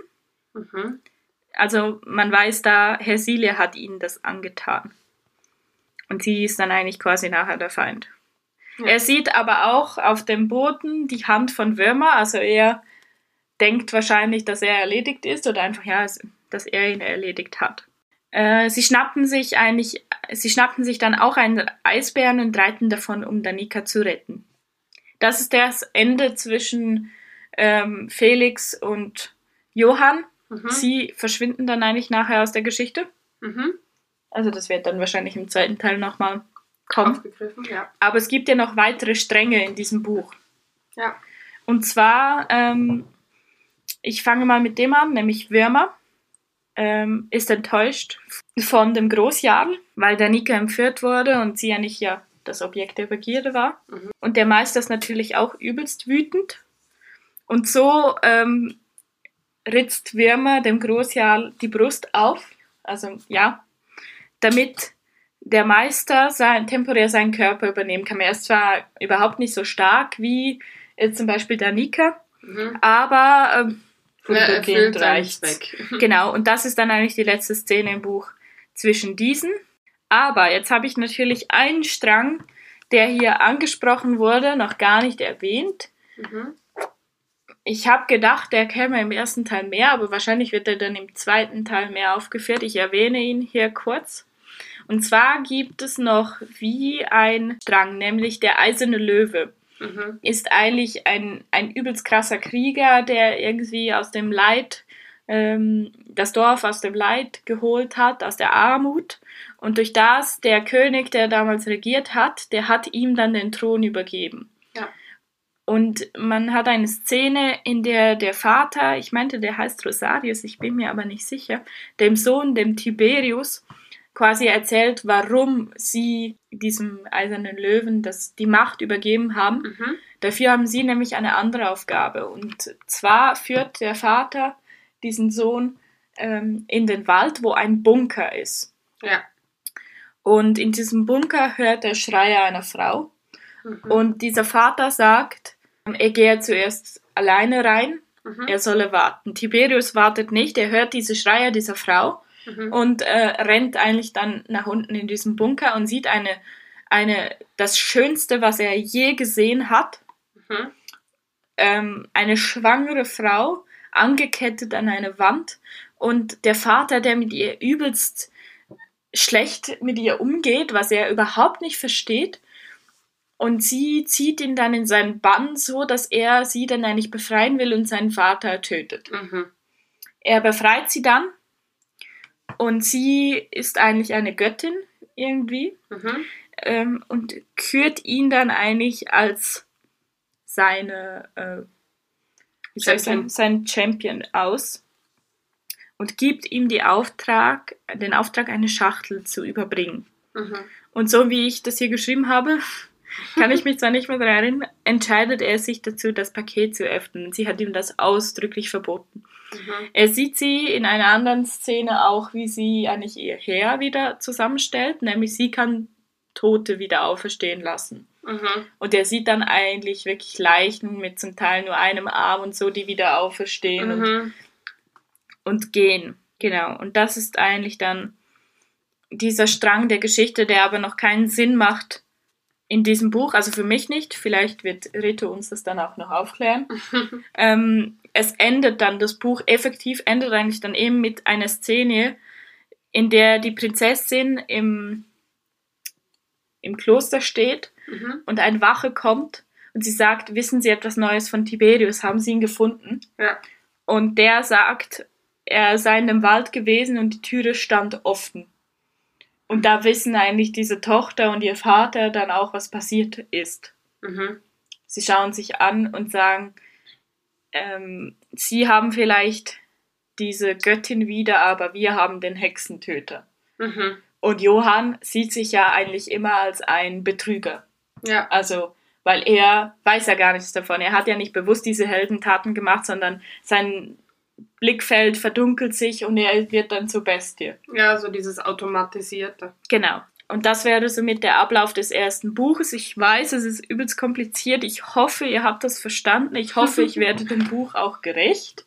Mhm. Also man weiß da, Hersilia hat ihnen das angetan. Und sie ist dann eigentlich quasi nachher der Feind. Ja. Er sieht aber auch auf dem Boden die Hand von Würmer, also er denkt wahrscheinlich, dass er erledigt ist oder einfach, ja, dass er ihn erledigt hat. Äh, sie schnappten sich eigentlich, sie schnappten sich dann auch einen Eisbären und reiten davon, um Danika zu retten. Das ist das Ende zwischen ähm, Felix und Johann. Mhm. Sie verschwinden dann eigentlich nachher aus der Geschichte. Mhm. Also das wird dann wahrscheinlich im zweiten Teil nochmal kommen. Ja. Aber es gibt ja noch weitere Stränge in diesem Buch. Ja. Und zwar ähm, ich fange mal mit dem an, nämlich Würmer. Ähm, ist enttäuscht von dem Großjarl, weil der Nika entführt wurde und sie ja nicht ja das Objekt der Begierde war. Mhm. Und der Meister ist natürlich auch übelst wütend. Und so ähm, ritzt Würmer dem Großjarl die Brust auf, also ja, damit der Meister sein, temporär seinen Körper übernehmen kann. Er ist zwar überhaupt nicht so stark wie äh, zum Beispiel der Nika, mhm. aber ähm, vorübergehend ja, reicht. Genau, und das ist dann eigentlich die letzte Szene im Buch zwischen diesen. Aber jetzt habe ich natürlich einen Strang, der hier angesprochen wurde, noch gar nicht erwähnt. Mhm. Ich habe gedacht, der käme im ersten Teil mehr, aber wahrscheinlich wird er dann im zweiten Teil mehr aufgeführt. Ich erwähne ihn hier kurz. Und zwar gibt es noch wie ein Strang, nämlich der eiserne Löwe. Mhm. Ist eigentlich ein, ein übelst krasser Krieger, der irgendwie aus dem Leid, ähm, das Dorf aus dem Leid geholt hat, aus der Armut. Und durch das der König, der damals regiert hat, der hat ihm dann den Thron übergeben. Ja. Und man hat eine Szene, in der der Vater, ich meinte, der heißt Rosarius, ich bin mir aber nicht sicher, dem Sohn, dem Tiberius, quasi erzählt, warum sie diesem eisernen Löwen das, die Macht übergeben haben. Mhm. Dafür haben sie nämlich eine andere Aufgabe. Und zwar führt der Vater diesen Sohn ähm, in den Wald, wo ein Bunker ist. Ja. Und in diesem Bunker hört der Schreier einer Frau. Mhm. Und dieser Vater sagt, er gehe zuerst alleine rein, Mhm. er solle warten. Tiberius wartet nicht, er hört diese Schreier dieser Frau Mhm. und äh, rennt eigentlich dann nach unten in diesen Bunker und sieht eine, eine, das Schönste, was er je gesehen hat, Mhm. ähm, eine schwangere Frau, angekettet an eine Wand und der Vater, der mit ihr übelst schlecht mit ihr umgeht, was er überhaupt nicht versteht. Und sie zieht ihn dann in seinen Bann, so dass er sie dann eigentlich befreien will und seinen Vater tötet. Mhm. Er befreit sie dann und sie ist eigentlich eine Göttin irgendwie Mhm. ähm, und kürt ihn dann eigentlich als seine äh, wie ich sagen, Champion. sein Champion aus und gibt ihm die Auftrag, den Auftrag, eine Schachtel zu überbringen. Mhm. Und so wie ich das hier geschrieben habe, kann ich mich zwar nicht mehr daran erinnern, entscheidet er sich dazu, das Paket zu öffnen. Sie hat ihm das ausdrücklich verboten. Mhm. Er sieht sie in einer anderen Szene auch, wie sie eigentlich ihr Heer wieder zusammenstellt, nämlich sie kann Tote wieder auferstehen lassen. Mhm. Und er sieht dann eigentlich wirklich Leichen mit zum Teil nur einem Arm und so, die wieder auferstehen und, Mhm. und gehen. Genau. Und das ist eigentlich dann dieser Strang der Geschichte, der aber noch keinen Sinn macht in diesem Buch. Also für mich nicht. Vielleicht wird Rito uns das dann auch noch aufklären. ähm, es endet dann, das Buch effektiv endet eigentlich dann eben mit einer Szene, in der die Prinzessin im, im Kloster steht Mhm. und ein Wache kommt und sie sagt, wissen Sie etwas Neues von Tiberius? Haben Sie ihn gefunden? Ja. Und der sagt, er sei in dem Wald gewesen und die Türe stand offen. Und da wissen eigentlich diese Tochter und ihr Vater dann auch, was passiert ist. Mhm. Sie schauen sich an und sagen, ähm, sie haben vielleicht diese Göttin wieder, aber wir haben den Hexentöter. Mhm. Und Johann sieht sich ja eigentlich immer als ein Betrüger. Ja. Also, weil er weiß ja gar nichts davon. Er hat ja nicht bewusst diese Heldentaten gemacht, sondern sein Blickfeld verdunkelt sich und er wird dann zur Bestie. Ja, so dieses Automatisierte. Genau. Und das wäre somit der Ablauf des ersten Buches. Ich weiß, es ist übelst kompliziert. Ich hoffe, ihr habt das verstanden. Ich hoffe, ich werde dem Buch auch gerecht.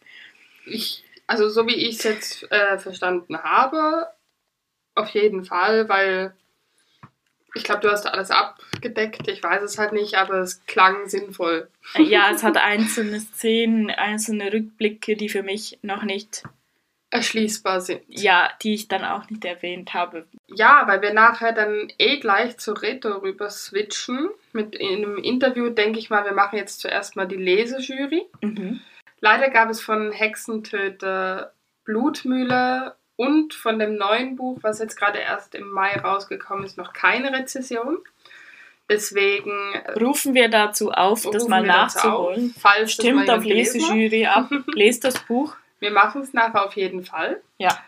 Ich, also so wie ich es jetzt äh, verstanden habe, auf jeden Fall, weil ich glaube, du hast alles abgedeckt. Ich weiß es halt nicht, aber es klang sinnvoll. Ja, es hat einzelne Szenen, einzelne Rückblicke, die für mich noch nicht, Erschließbar sind. ja, die ich dann auch nicht erwähnt habe. Ja, weil wir nachher dann eh gleich zu Reto rüber switchen. Mit in einem Interview denke ich mal, wir machen jetzt zuerst mal die Lesejury. Mhm. Leider gab es von Hexentöter Blutmühle und von dem neuen Buch, was jetzt gerade erst im Mai rausgekommen ist, noch keine Rezession. Deswegen äh, Rufen wir dazu auf, das mal nachzuholen. Auf, falls Stimmt auf. Lesejury ab. Lest das Buch. Wir machen es nachher auf jeden Fall. Ja.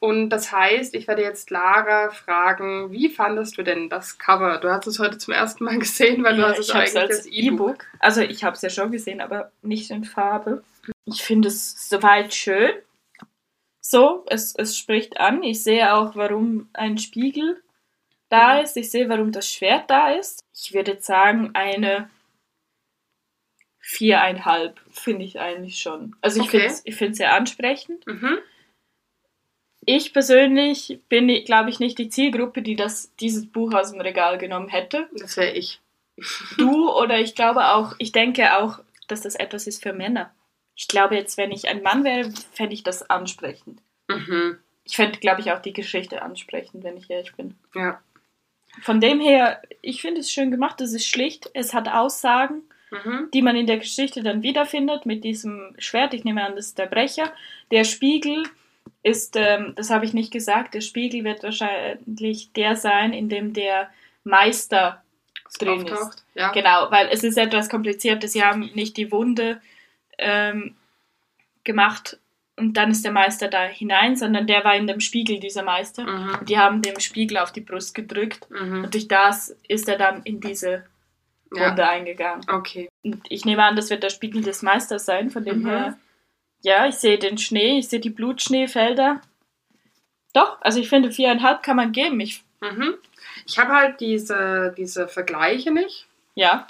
Und das heißt, ich werde jetzt Lara fragen, wie fandest du denn das Cover? Du hast es heute zum ersten Mal gesehen, weil du Ja, hast es ich habe es eigentlich als E-Book. E-Book. Also ich habe es ja schon gesehen, aber nicht in Farbe. Ich finde es soweit schön. So, es, es spricht an. Ich sehe auch, warum ein Spiegel da Mhm. ist. Ich sehe, warum das Schwert da ist. Ich würde jetzt sagen, eine viereinhalb finde ich eigentlich schon. Also ich Okay. finde es sehr ansprechend. Mhm. Ich persönlich bin, glaube ich, nicht die Zielgruppe, die das, dieses Buch aus dem Regal genommen hätte. Das wäre ich. Du oder ich glaube auch, ich denke auch, dass das etwas ist für Männer. Ich glaube jetzt, wenn ich ein Mann wäre, fände ich das ansprechend. Mhm. Ich fände, glaube ich, auch die Geschichte ansprechend, wenn ich ehrlich bin. Ja. Von dem her, ich finde es schön gemacht, es ist schlicht, es hat Aussagen, Mhm. die man in der Geschichte dann wiederfindet mit diesem Schwert. Ich nehme an, das ist der Brecher. Der Spiegel ist, ähm, das habe ich nicht gesagt, der Spiegel wird wahrscheinlich der sein, in dem der Meister drin ist. auftaucht. Ja. Genau, weil es ist etwas kompliziert. Sie haben nicht die Wunde ähm, gemacht und dann ist der Meister da hinein, sondern der war in dem Spiegel, dieser Meister. Mhm. Die haben dem Spiegel auf die Brust gedrückt Mhm. und durch das ist er dann in diese Ja. Wunde eingegangen. Okay. Und ich nehme an, das wird der Spiegel des Meisters sein, von dem Mhm. her. Ja, ich sehe den Schnee, ich sehe die Blutschneefelder. Doch, also ich finde, viereinhalb kann man geben. Ich, Mhm. Ich habe halt diese, diese Vergleiche nicht, ja,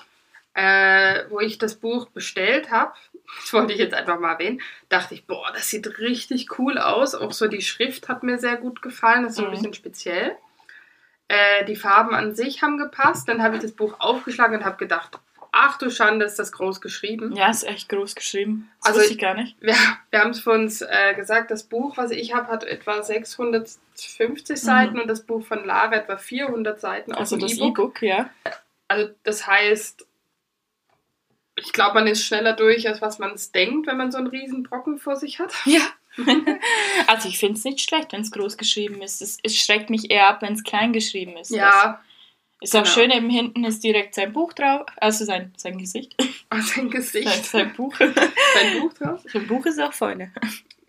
äh, wo ich das Buch bestellt habe. Das wollte ich jetzt einfach mal erwähnen. Dachte ich, boah, das sieht richtig cool aus. Auch so die Schrift hat mir sehr gut gefallen. Das ist so ein Mhm. bisschen speziell. Äh, die Farben an sich haben gepasst. Dann habe ich das Buch aufgeschlagen und habe gedacht, ach du Schande, ist das groß geschrieben. ja, ist echt groß geschrieben. Das Also wusste ich gar nicht. Wir, wir haben es für uns äh, gesagt, das Buch, was ich habe, hat etwa 650 Mhm. Seiten und das Buch von Lara etwa 400 Seiten Also auf dem das E-Book. E-Book, ja. Also das heißt, ich glaube, man ist schneller durch, als was man es denkt, wenn man so einen riesen Brocken vor sich hat. Ja. also ich finde es nicht schlecht, wenn es groß geschrieben ist. Es, es schreckt mich eher ab, wenn es klein geschrieben ist. Ja, Das ist auch genau. schön, eben hinten ist direkt sein Buch drauf, also sein, sein Gesicht, sein sein, Gesicht, sein Buch. sein Buch drauf. sein Buch ist auch vorne.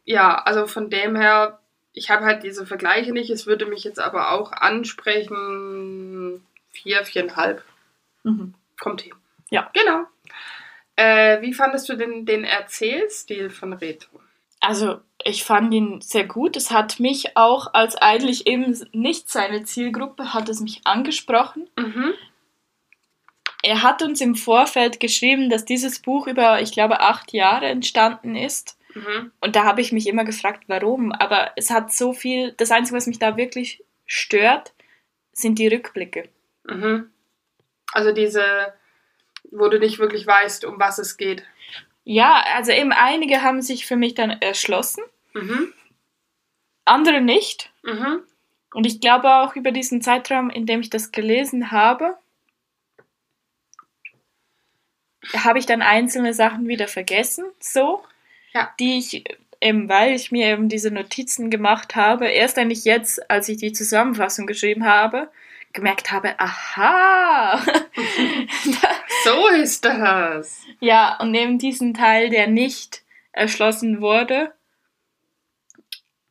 Ja, also von dem her, ich habe halt diese Vergleiche nicht. Es würde mich jetzt aber auch ansprechen, vier, viereinhalb. Mhm. Kommt hin. Ja. Genau. Äh, wie fandest du den, den Erzählstil von Retro? Also, ich fand ihn sehr gut. Es hat mich auch, als eigentlich eben nicht seine Zielgruppe, hat es mich angesprochen. Mhm. Er hat uns im Vorfeld geschrieben, dass dieses Buch über, ich glaube, acht Jahre entstanden ist. Mhm. Und da habe ich mich immer gefragt, warum. Aber es hat so viel, das Einzige, was mich da wirklich stört, sind die Rückblicke. Mhm. Also diese, wo du nicht wirklich weißt, um was es geht. Ja, also eben einige haben sich für mich dann erschlossen, Mhm. andere nicht. Mhm. Und ich glaube auch über diesen Zeitraum, in dem ich das gelesen habe, habe ich dann einzelne Sachen wieder vergessen, so, Ja. die ich eben, weil ich mir eben diese Notizen gemacht habe, erst eigentlich jetzt, als ich die Zusammenfassung geschrieben habe, gemerkt habe, aha, So ist das. ja, und neben diesen Teil, der nicht erschlossen wurde,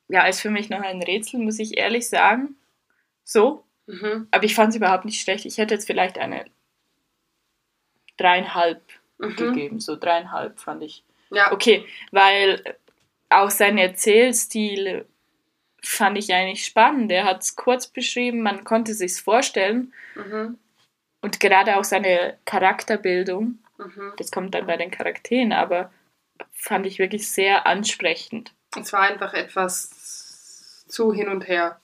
ja, ist für mich noch ein Rätsel, muss ich ehrlich sagen. So, Mhm. aber ich fand es überhaupt nicht schlecht. Ich hätte jetzt vielleicht eine dreieinhalb Mhm. gegeben. So dreieinhalb fand ich Ja. okay, weil auch sein Erzählstil fand ich eigentlich spannend. Er hat es kurz beschrieben, man konnte sich's vorstellen Mhm. Und gerade auch seine Charakterbildung, Mhm. das kommt dann bei den Charakteren, aber fand ich wirklich sehr ansprechend. Es war einfach etwas zu hin und her.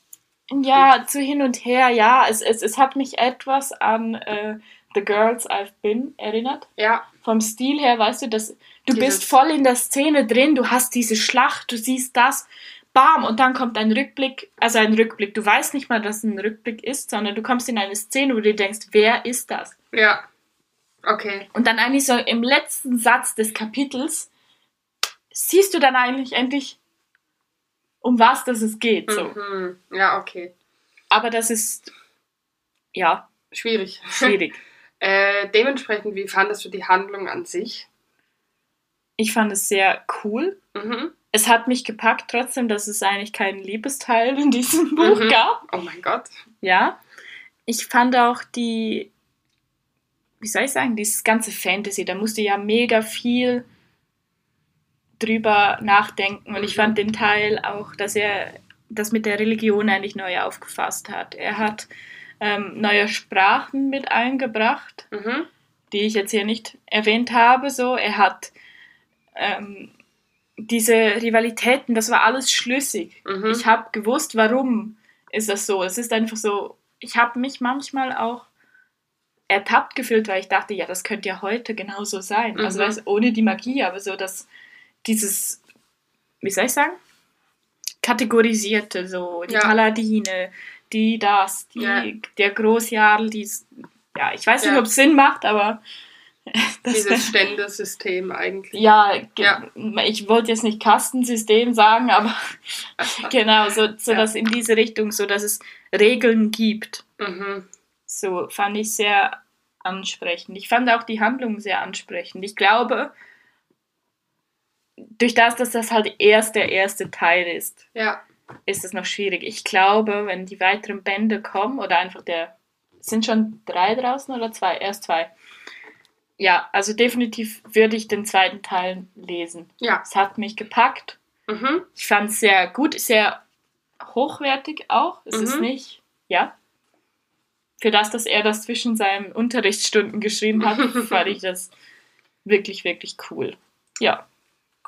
Ja, zu hin und her, ja, es, es, es hat mich etwas an äh, The Girls I've Been erinnert. Ja. vom Stil her, weißt du, dass du Dieses- bist voll in der Szene drin, du hast diese Schlacht, du siehst das, bam, und dann kommt ein Rückblick, also ein Rückblick, du weißt nicht mal, dass es ein Rückblick ist, sondern du kommst in eine Szene, wo du dir denkst, wer ist das? Ja. Okay. Und dann eigentlich so im letzten Satz des Kapitels siehst du dann eigentlich endlich, um was das es geht, so. Mhm. Ja, okay. Aber das ist, ja, Schwierig. schwierig. äh, dementsprechend, wie fandest du die Handlung an sich? Ich fand es sehr cool. Mhm. Es hat mich gepackt, trotzdem, dass es eigentlich keinen Liebesteil in diesem Buch Mhm. gab. Oh mein Gott. Ja. Ich fand auch die, wie soll ich sagen, dieses ganze Fantasy, da musste ja mega viel drüber nachdenken. Und ich Mhm. fand den Teil auch, dass er das mit der Religion eigentlich neu aufgefasst hat. Er hat ähm, neue Sprachen mit eingebracht Mhm. die ich jetzt hier nicht erwähnt habe, so. Er hat ähm, diese Rivalitäten, das war alles schlüssig. Mhm. Ich habe gewusst, warum ist das so. Es ist einfach so, ich habe mich manchmal auch ertappt gefühlt, weil ich dachte, ja, das könnte ja heute genauso sein. Also Mhm. weißt, ohne die Magie, aber so das, dieses, wie soll ich sagen? Kategorisierte, so die Ja. Paladine, die das, die, Ja. der Großjarl, die ja, ich weiß nicht, Ja. ob es Sinn macht, aber das Dieses Ständesystem eigentlich. ja, Ja. ich wollte jetzt nicht Kastensystem sagen, aber genau, so, so Ja. dass in diese Richtung, so dass es Regeln gibt. Mhm. So fand ich sehr ansprechend. Ich fand auch die Handlung sehr ansprechend. Ich glaube, durch das, dass das halt erst der erste Teil ist, Ja. ist es noch schwierig. Ich glaube, wenn die weiteren Bände kommen oder einfach der. Sind schon drei draußen oder zwei? Erst zwei. Ja, also definitiv würde ich den zweiten Teil lesen. Ja. Es hat mich gepackt. Mhm. Ich fand es sehr gut, sehr hochwertig auch. Es ist Mhm. nicht, ja. Für das, dass er das zwischen seinen Unterrichtsstunden geschrieben hat, fand ich das wirklich, wirklich cool. Ja.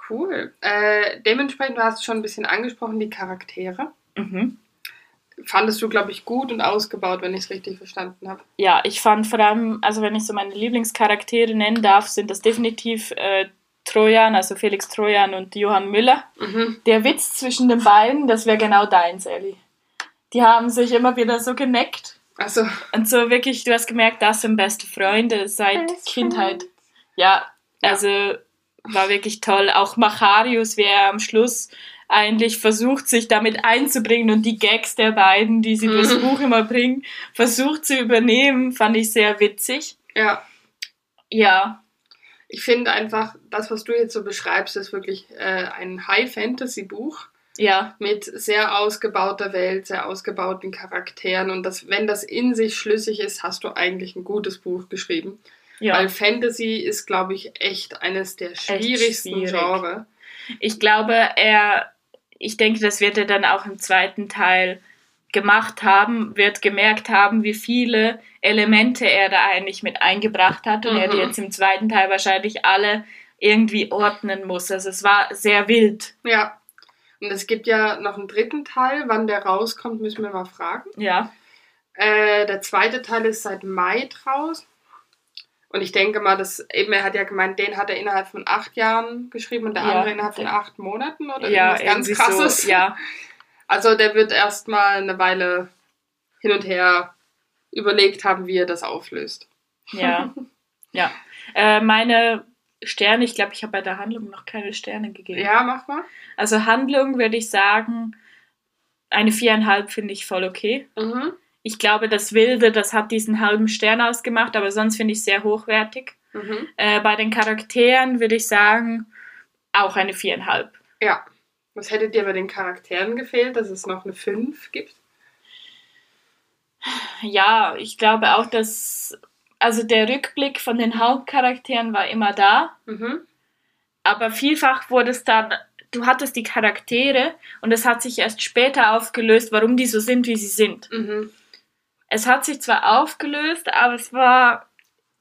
Cool. Äh, dementsprechend, du hast schon ein bisschen angesprochen, die Charaktere. Mhm. Fandest du, glaube ich, gut und ausgebaut, wenn ich es richtig verstanden habe. Ja, ich fand vor allem, also wenn ich so meine Lieblingscharaktere nennen darf, sind das definitiv äh, Trojan, also Felix Trojan und Johann Müller. Mhm. Der Witz zwischen den beiden, das wäre genau deins, Ellie. Die haben sich immer wieder so geneckt. Also, Und so wirklich, du hast gemerkt, das sind beste Freunde seit Best Kindheit. Ja, also war wirklich toll. Auch Macharius, wie er am Schluss eigentlich versucht, sich damit einzubringen und die Gags der beiden, die sie Mhm. durchs Buch immer bringen, versucht zu übernehmen, fand ich sehr witzig. ja. Ja, Ich finde einfach, das, was du jetzt so beschreibst, ist wirklich äh, ein High-Fantasy-Buch ja, mit sehr ausgebauter Welt, sehr ausgebauten Charakteren. Und das, wenn das in sich schlüssig ist, hast du eigentlich ein gutes Buch geschrieben. ja. Weil Fantasy ist, glaube ich, echt eines der schwierigsten schwierig. Genre. Ich glaube, er, ich denke, das wird er dann auch im zweiten Teil gemacht haben, wird gemerkt haben, wie viele Elemente er da eigentlich mit eingebracht hat und er die Mhm. jetzt im zweiten Teil wahrscheinlich alle irgendwie ordnen muss. Also es war sehr wild. Ja. Und es gibt ja noch einen dritten Teil. Wann der rauskommt, müssen wir mal fragen. Ja, Äh, der zweite Teil ist seit Mai draußen. Und ich denke mal, dass eben, er hat ja gemeint, den hat er innerhalb von acht Jahren geschrieben und der Ja, andere innerhalb von acht Monaten oder ja, irgendwas ganz krasses. so. Ja, Also der wird erstmal eine Weile hin und her überlegt haben, wie er das auflöst. ja, ja. Äh, meine Sterne, ich glaube, ich habe bei der Handlung noch keine Sterne gegeben. Ja, mach mal. Also Handlung würde ich sagen, eine viereinhalb finde ich voll okay. Mhm. Ich glaube, das Wilde, das hat diesen halben Stern ausgemacht, aber sonst finde ich sehr hochwertig. Mhm. Äh, bei den Charakteren würde ich sagen, auch eine viereinhalb. Ja. Was hätte dir bei den Charakteren gefehlt, dass es noch eine 5 gibt? Ja, ich glaube auch, dass, also der Rückblick von den Hauptcharakteren war immer da, Mhm. aber vielfach wurde es dann, du hattest die Charaktere und es hat sich erst später aufgelöst, warum die so sind, wie sie sind. Mhm. Es hat sich zwar aufgelöst, aber es war,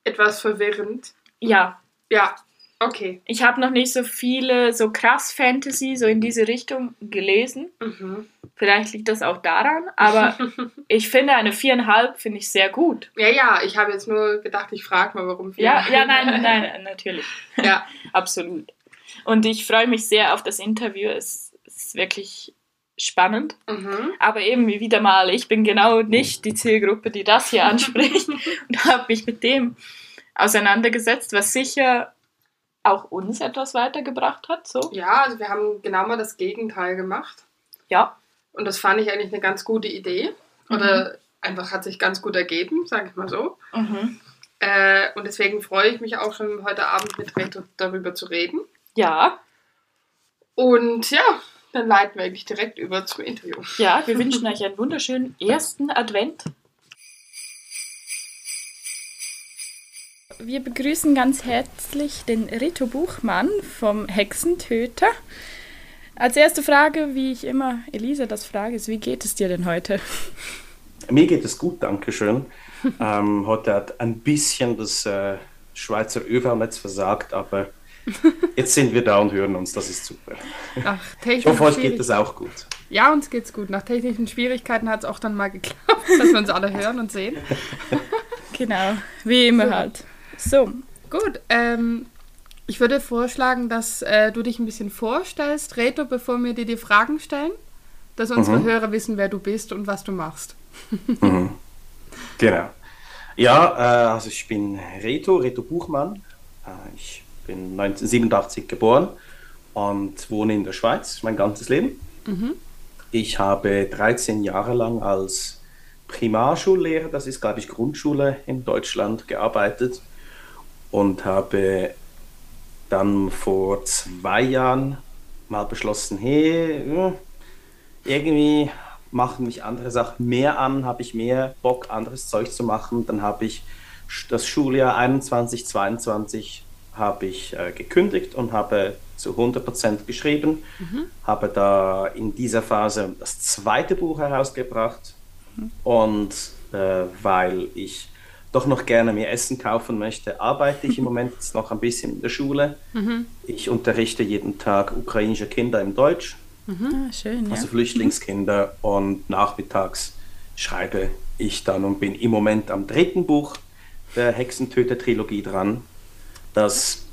Etwas verwirrend. ja, Ja, okay. Ich habe noch nicht so viele, so krass Fantasy, so in diese Richtung gelesen. Mhm. Vielleicht liegt das auch daran, aber ich finde eine viereinhalb finde ich sehr gut. Ja, ja, ich habe jetzt nur gedacht, ich frage mal, warum vier. Ja, ja, nein, nein, natürlich. Ja, Absolut. Und ich freue mich sehr auf das Interview. Es ist wirklich spannend. mhm. Aber eben wie wieder mal, ich bin genau nicht die Zielgruppe, die das hier anspricht und habe mich mit dem auseinandergesetzt, was sicher auch uns etwas weitergebracht hat. So. ja, also wir haben genau mal das Gegenteil gemacht. Ja. Und das fand ich eigentlich eine ganz gute Idee. Oder einfach hat sich ganz gut ergeben, sage ich mal so. Mhm. Äh, und deswegen freue ich mich auch schon heute Abend mit Reto darüber zu reden. Ja, Und ja, dann leiten wir eigentlich direkt über zum Interview. Ja, wir wünschen euch einen wunderschönen ersten Advent. Wir begrüßen ganz herzlich den Rito Buchmann vom Hexentöter. Als erste Frage, wie ich immer Elisa das frage, ist, wie geht es dir denn heute? Mir geht es gut, danke schön. ähm, heute hat ein bisschen das äh, Schweizer ÖV-Netz versagt, aber jetzt sind wir da und hören uns, das ist super. Ach, Ich hoffe, euch geht es auch gut. Ja, uns geht's gut. Nach technischen Schwierigkeiten hat es auch dann mal geklappt, dass wir uns alle hören und sehen. Genau, wie immer So. halt. So, Gut, ähm, Ich würde vorschlagen, dass äh, du dich ein bisschen vorstellst, Reto, bevor wir dir die Fragen stellen, dass unsere mhm. Hörer wissen, wer du bist und was du machst. mhm. Genau. Ja, äh, also ich bin Reto, Reto Buchmann. Äh, ich bin 1987 geboren und wohne in der Schweiz mein ganzes Leben. Mhm. Ich habe 13 Jahre lang als Primarschullehrer, das ist glaube ich Grundschule in Deutschland, gearbeitet und habe dann vor zwei Jahren mal beschlossen, hey, irgendwie machen mich andere Sachen mehr an, habe ich mehr Bock, anderes Zeug zu machen. Dann habe ich das Schuljahr 21, 22 habe ich äh, gekündigt und habe zu 100% geschrieben, mhm. habe da in dieser Phase das zweite Buch herausgebracht mhm. und äh, weil ich doch noch gerne mehr Essen kaufen möchte, arbeite ich im Moment jetzt noch ein bisschen in der Schule. Mhm. Ich unterrichte jeden Tag ukrainische Kinder im Deutsch, mhm. ah, schön, also Flüchtlingskinder und nachmittags schreibe ich dann und bin im Moment am dritten Buch der Hexentöter-Trilogie dran, das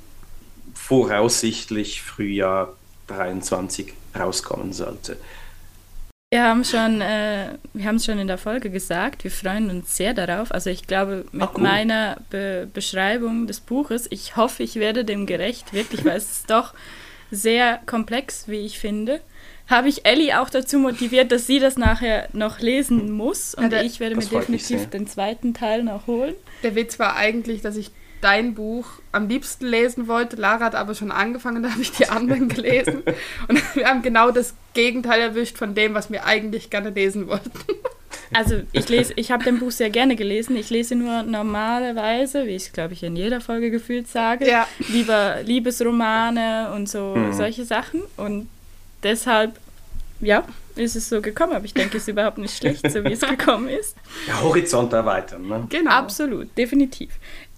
voraussichtlich Frühjahr 23 rauskommen sollte. Wir haben schon, äh, wir haben es schon in der Folge gesagt, wir freuen uns sehr darauf. Also ich glaube, mit Ach, cool. meiner Be Beschreibung des Buches, ich hoffe, ich werde dem gerecht, wirklich, weil es ist doch sehr komplex, wie ich finde. Habe ich Ellie auch dazu motiviert, dass sie das nachher noch lesen muss und ja, der, ich werde mir definitiv den zweiten Teil noch holen. Der Witz war eigentlich, dass ich dein Buch am liebsten lesen wollte. Lara hat aber schon angefangen, da habe ich die anderen gelesen. Und wir haben genau das Gegenteil erwischt von dem, was wir eigentlich gerne lesen wollten. Also ich lese, ich habe dein Buch sehr gerne gelesen. Ich lese nur normalerweise, wie ich es glaube ich in jeder Folge gefühlt sage, ja. lieber Liebesromane und so mhm. solche Sachen. Und deshalb, ja, ist es so gekommen. Aber ich denke, es ist überhaupt nicht schlecht, so wie es gekommen ist. Ja, Horizont erweitern, ne? Genau. Absolut, definitiv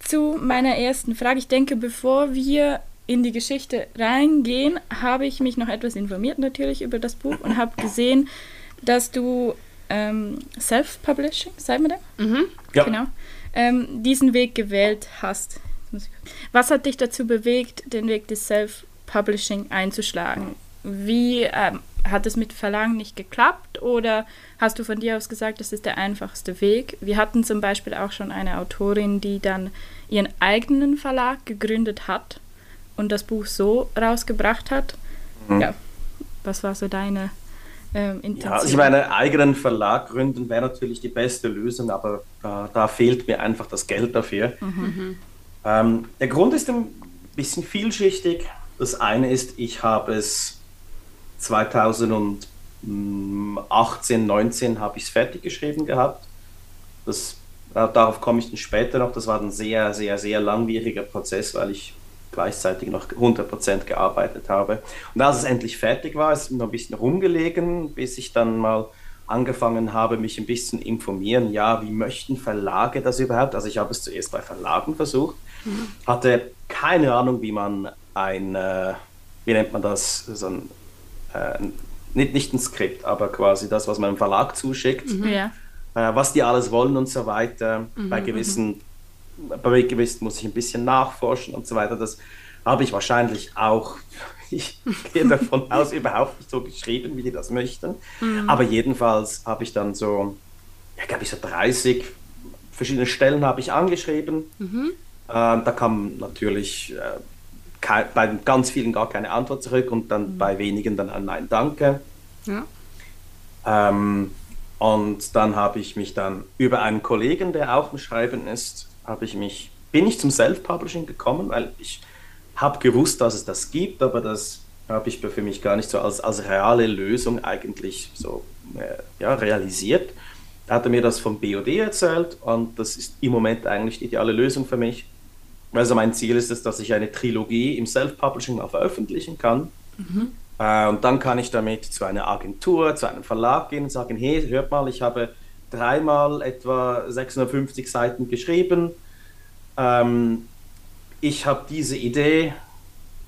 zu meiner ersten Frage. Ich denke, bevor wir in die Geschichte reingehen, habe ich mich noch etwas informiert natürlich über das Buch und habe gesehen, dass du ähm, Self-Publishing, sagen wir da? Mhm. Ja. Genau. Ähm, diesen Weg gewählt hast. Was hat dich dazu bewegt, den Weg des Self-Publishing einzuschlagen? Wie ähm, hat es mit Verlagen nicht geklappt oder hast du von dir aus gesagt, das ist der einfachste Weg? Wir hatten zum Beispiel auch schon eine Autorin, die dann ihren eigenen Verlag gegründet hat und das Buch so rausgebracht hat. Mhm. Ja, was war so deine ähm, Intention? Ja, also ich meine, eigenen Verlag gründen wäre natürlich die beste Lösung, aber äh, da fehlt mir einfach das Geld dafür. Mhm. Ähm, der Grund ist ein bisschen vielschichtig. Das eine ist, ich habe es 2018, 19 habe ich es fertig geschrieben gehabt. Das, darauf komme ich dann später noch. Das war ein sehr, sehr, sehr langwieriger Prozess, weil ich gleichzeitig noch 100% gearbeitet habe. Und als es endlich fertig war, ist es noch ein bisschen rumgelegen, bis ich dann mal angefangen habe, mich ein bisschen informieren, ja, wie möchten Verlage das überhaupt? Also ich habe es zuerst bei Verlagen versucht, mhm. hatte keine Ahnung, wie man ein, äh, wie nennt man das, so ein äh, nicht, nicht ein Skript, aber quasi das, was man im Verlag zuschickt, mhm. ja. Äh, was die alles wollen und so weiter. Mhm, bei gewissen, mhm. bei gewissen muss ich ein bisschen nachforschen und so weiter. Das habe ich wahrscheinlich auch, ich gehe davon aus, überhaupt nicht so geschrieben, wie die das möchten. Mhm. Aber jedenfalls habe ich dann so, ja, glaube ich, so 30 verschiedene Stellen habe ich angeschrieben. Mhm. Äh, da kam natürlich äh, bei ganz vielen gar keine Antwort zurück und dann mhm. bei wenigen dann ein Nein, danke. Ja. Ähm, und dann habe ich mich dann über einen Kollegen, der auch im Schreiben ist, habe ich mich, bin ich zum Self-Publishing gekommen, weil ich habe gewusst, dass es das gibt, aber das habe ich für mich gar nicht so als, als reale Lösung eigentlich so äh, ja, realisiert. Da hat er mir das vom BOD erzählt und das ist im Moment eigentlich die ideale Lösung für mich. Also mein Ziel ist es, dass ich eine Trilogie im Self-Publishing auch veröffentlichen kann. Mhm. Äh, und dann kann ich damit zu einer Agentur, zu einem Verlag gehen und sagen, hey, hört mal, ich habe dreimal etwa 650 Seiten geschrieben. Ähm, ich habe diese Idee,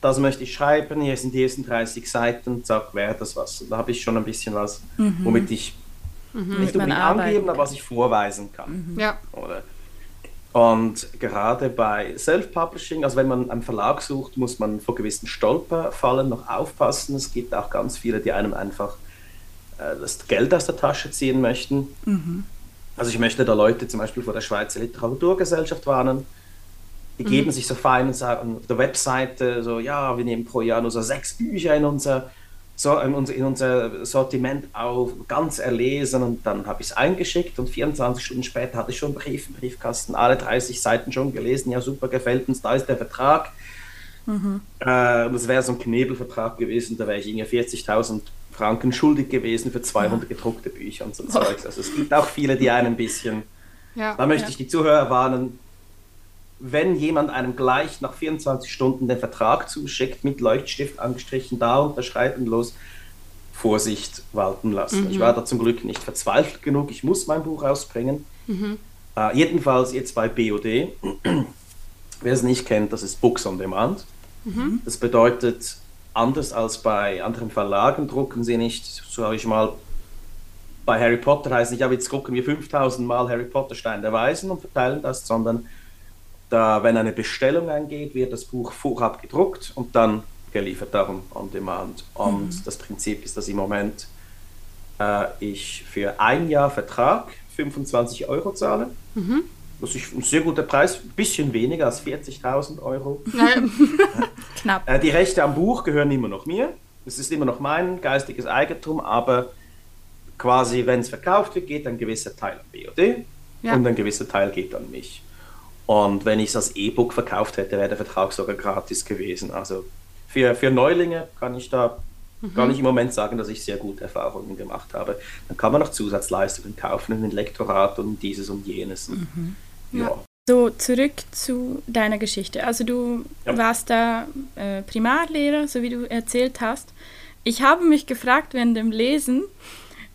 das möchte ich schreiben, hier sind die ersten 30 Seiten, zack, wäre das was. Da habe ich schon ein bisschen was, mhm. womit ich mhm, nicht unbedingt angeben, aber was ich vorweisen kann. Mhm. Ja. Oder Und gerade bei Self-Publishing, also wenn man einen Verlag sucht, muss man vor gewissen Stolperfallen noch aufpassen. Es gibt auch ganz viele, die einem einfach äh, das Geld aus der Tasche ziehen möchten. Mhm. Also ich möchte da Leute zum Beispiel vor der Schweizer Literaturgesellschaft warnen. Die mhm. geben sich so fein und sagen auf der Webseite so, ja, wir nehmen pro Jahr nur so sechs Bücher in unser so in unser, Sortiment auf, ganz erlesen und dann habe ich es eingeschickt und 24 Stunden später hatte ich schon einen Brief im Briefkasten, alle 30 Seiten schon gelesen, ja super, gefällt uns, da ist der Vertrag. Mhm. Äh, das wäre so ein Knebelvertrag gewesen, da wäre ich irgendwie 40.000 Franken schuldig gewesen für 200 ja. gedruckte Bücher und so. Zeugs. Also es gibt auch viele, die einen ein bisschen, ja, da möchte ja. ich die Zuhörer warnen, wenn jemand einem gleich nach 24 Stunden den Vertrag zuschickt, mit Leuchtstift angestrichen, da unterschreiben los, Vorsicht walten lassen. Mhm. Ich war da zum Glück nicht verzweifelt genug, ich muss mein Buch rausbringen. Mhm. Uh, jedenfalls jetzt bei BOD. Wer es nicht kennt, das ist Books on Demand. Mhm. Das bedeutet, anders als bei anderen Verlagen drucken sie nicht, sage ich mal, bei Harry Potter heißt nicht, ja, jetzt drucken wir 5000 Mal Harry Potter Stein der Weisen und verteilen das, sondern da, wenn eine Bestellung eingeht, wird das Buch vorab gedruckt und dann geliefert, darum on demand. Und mhm. das Prinzip ist, dass im Moment äh, ich für ein Jahr Vertrag 25 Euro zahle. Mhm. Das ist ein sehr guter Preis, ein bisschen weniger als 40.000 Euro. Knapp. Äh, die Rechte am Buch gehören immer noch mir. Es ist immer noch mein geistiges Eigentum, aber quasi, wenn es verkauft wird, geht ein gewisser Teil an BOD ja. und ein gewisser Teil geht an mich. Und wenn ich es als E-Book verkauft hätte, wäre der Vertrag sogar gratis gewesen. Also für, für Neulinge kann ich da mhm. gar nicht im Moment sagen, dass ich sehr gute Erfahrungen gemacht habe. Dann kann man noch Zusatzleistungen kaufen, ein Lektorat und dieses und jenes. Mhm. Ja. ja. So, zurück zu deiner Geschichte. Also du ja. warst da äh, Primarlehrer, so wie du erzählt hast. Ich habe mich gefragt während dem Lesen,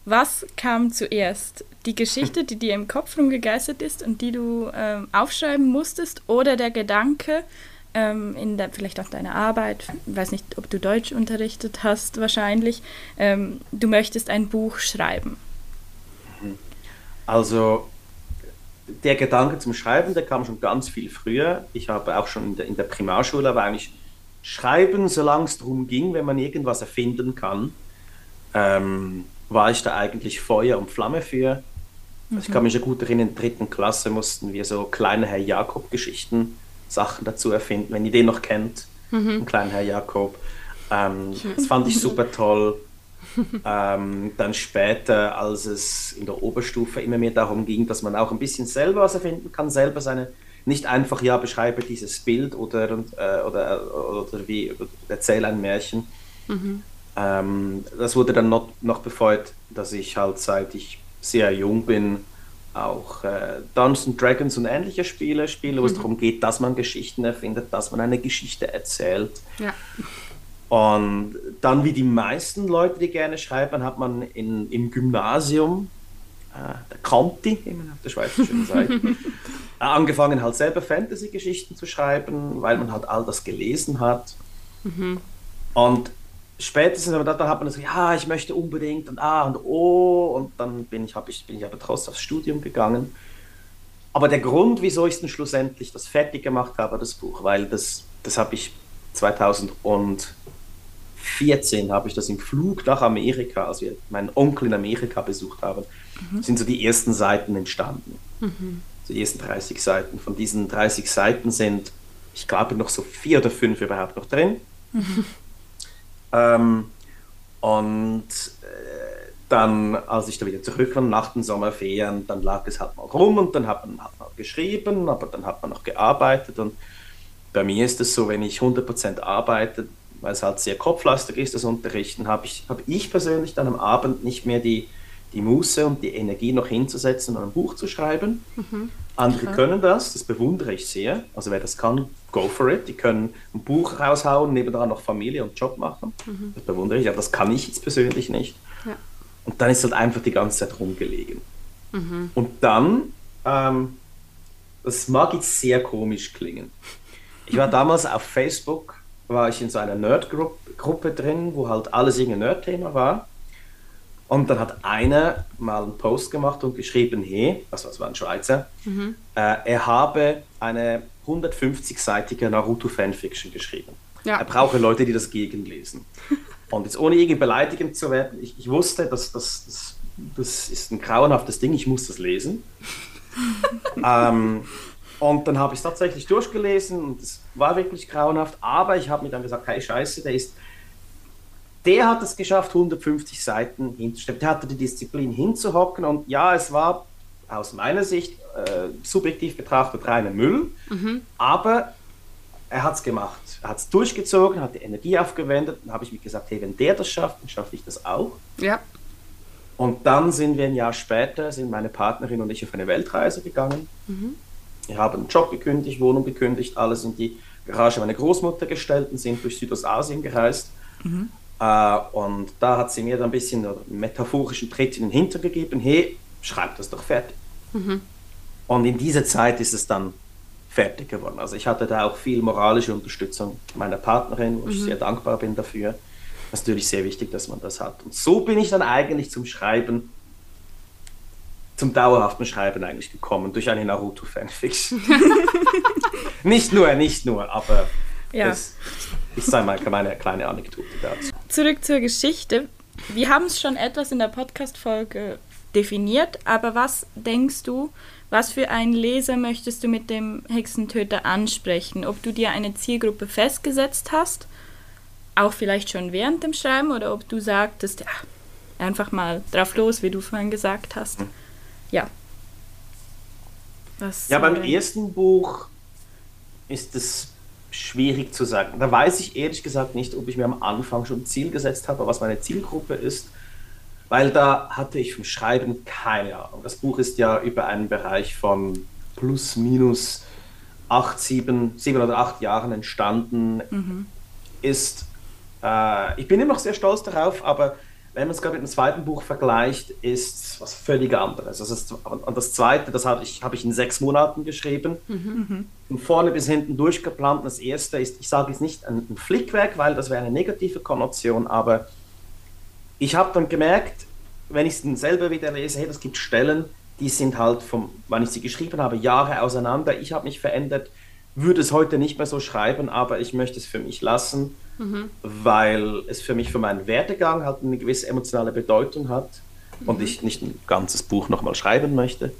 was kam zuerst? Die Geschichte, die dir im Kopf rumgegeistert ist und die du ähm, aufschreiben musstest oder der Gedanke, ähm, in der, vielleicht auch deiner Arbeit, ich weiß nicht, ob du Deutsch unterrichtet hast, wahrscheinlich, ähm, du möchtest ein Buch schreiben? Also der Gedanke zum Schreiben, der kam schon ganz viel früher. Ich habe auch schon in der, in der Primarschule, aber eigentlich schreiben, solange es darum ging, wenn man irgendwas erfinden kann. Ähm, war ich da eigentlich Feuer und Flamme für. Mhm. ich kann mich ja gut erinnern, in der dritten Klasse mussten wir so kleine Herr Jakob-Geschichten, Sachen dazu erfinden, wenn ihr den noch kennt, mhm. den kleinen Herr Jakob. Ähm, das fand ich super toll. ähm, dann später, als es in der Oberstufe immer mehr darum ging, dass man auch ein bisschen selber was erfinden kann, selber seine, nicht einfach, ja, beschreibe dieses Bild oder, äh, oder, oder wie, oder erzähle ein Märchen. Mhm. Ähm, das wurde dann noch, noch befeuert, dass ich halt seit ich sehr jung bin auch äh, Dungeons Dragons und ähnliche Spiele spiele, wo mhm. es darum geht, dass man Geschichten erfindet, dass man eine Geschichte erzählt. Ja. Und dann, wie die meisten Leute, die gerne schreiben, hat man in, im Gymnasium, äh, der Conti, wie man auf der schweizerischen Seite, äh, angefangen halt selber Fantasy-Geschichten zu schreiben, weil man halt all das gelesen hat. Mhm. Und spätestens aber dann hat man so, ja, ich möchte unbedingt und ah und oh und dann bin ich, ich, bin ich aber trotzdem aufs Studium gegangen. Aber der Grund, wieso ich dann schlussendlich das fertig gemacht habe, das Buch, weil das, das habe ich 2014 habe ich das im Flug nach Amerika, als wir meinen Onkel in Amerika besucht haben, mhm. sind so die ersten Seiten entstanden. Mhm. So die ersten 30 Seiten. Von diesen 30 Seiten sind, ich glaube, noch so vier oder fünf überhaupt noch drin. Mhm. Ähm, und äh, dann, als ich da wieder zurück war nach den Sommerferien, dann lag es halt mal rum und dann hat man, hat man geschrieben, aber dann hat man noch gearbeitet. Und bei mir ist es so, wenn ich 100% arbeite, weil es halt sehr kopflastig ist, das Unterrichten, habe ich, hab ich persönlich dann am Abend nicht mehr die, die Muße und die Energie noch hinzusetzen und ein Buch zu schreiben. Mhm. Andere okay. können das, das bewundere ich sehr. Also wer das kann, go for it. Die können ein Buch raushauen, nebenan noch Familie und Job machen. Mhm. Das bewundere ich, aber das kann ich jetzt persönlich nicht. Ja. Und dann ist halt einfach die ganze Zeit rumgelegen. Mhm. Und dann, ähm, das mag jetzt sehr komisch klingen. Ich war damals auf Facebook, war ich in so einer Nerd-Gruppe drin, wo halt alles irgendein Nerd-Thema war. Und dann hat einer mal einen Post gemacht und geschrieben, hey, also das war ein Schweizer, mhm. äh, er habe eine 150-seitige Naruto-Fanfiction geschrieben. Ja. Er brauche Leute, die das gegenlesen. Und jetzt ohne irgendwie beleidigend zu werden, ich, ich wusste, dass das, das, das ist ein grauenhaftes Ding, ich muss das lesen. ähm, und dann habe ich es tatsächlich durchgelesen und es war wirklich grauenhaft, aber ich habe mir dann gesagt, hey Scheiße, der ist, der hat es geschafft, 150 Seiten hinzustellen. Der hatte die Disziplin hinzuhocken und ja, es war aus meiner Sicht äh, subjektiv betrachtet reiner Müll, mhm. aber er hat es gemacht. Er hat es durchgezogen, hat die Energie aufgewendet. Dann habe ich mir gesagt, hey, wenn der das schafft, dann schaffe ich das auch. Ja. Und dann sind wir ein Jahr später, sind meine Partnerin und ich auf eine Weltreise gegangen. Mhm. Wir haben einen Job gekündigt, Wohnung gekündigt, alles in die Garage meiner Großmutter gestellt und sind durch Südostasien gereist. Mhm. Äh, und da hat sie mir dann ein bisschen einen metaphorischen Tritt in den Hintern gegeben, hey, schreib das doch fertig. Mhm. Und in dieser Zeit ist es dann fertig geworden. Also ich hatte da auch viel moralische Unterstützung meiner Partnerin, wo ich mhm. sehr dankbar bin dafür. Das ist natürlich sehr wichtig, dass man das hat. Und so bin ich dann eigentlich zum Schreiben zum dauerhaften Schreiben eigentlich gekommen durch eine Naruto-Fanfiction. nicht nur, nicht nur, aber ja. das ist einmal meine kleine Anekdote dazu. Zurück zur Geschichte. Wir haben es schon etwas in der Podcast-Folge definiert, aber was denkst du, was für einen Leser möchtest du mit dem Hexentöter ansprechen? Ob du dir eine Zielgruppe festgesetzt hast, auch vielleicht schon während dem Schreiben, oder ob du sagtest, ja, einfach mal drauf los, wie du vorhin gesagt hast. Ja. Was, ja, beim äh, ersten Buch ist es schwierig zu sagen. Da weiß ich ehrlich gesagt nicht, ob ich mir am Anfang schon ein Ziel gesetzt habe, was meine Zielgruppe ist, weil da hatte ich vom Schreiben keine Ahnung. Das Buch ist ja über einen Bereich von plus minus acht, sieben, sieben oder acht Jahren entstanden. Mhm. Ist, äh, ich bin immer noch sehr stolz darauf, aber wenn man es gerade mit dem zweiten Buch vergleicht, ist was völlig anderes. Also das, und das zweite, das habe ich, hab ich in sechs Monaten geschrieben. Mhm. Von vorne bis hinten durchgeplant. Das erste ist, ich sage jetzt nicht ein, ein Flickwerk, weil das wäre eine negative Konnotation, aber ich habe dann gemerkt, wenn ich es selber wieder lese, hey, das gibt Stellen, die sind halt vom, wann ich sie geschrieben habe, Jahre auseinander. Ich habe mich verändert, würde es heute nicht mehr so schreiben, aber ich möchte es für mich lassen mhm. weil es für mich für meinen Werdegang halt eine gewisse emotionale Bedeutung hat mhm. und ich nicht ein ganzes Buch nochmal schreiben möchte.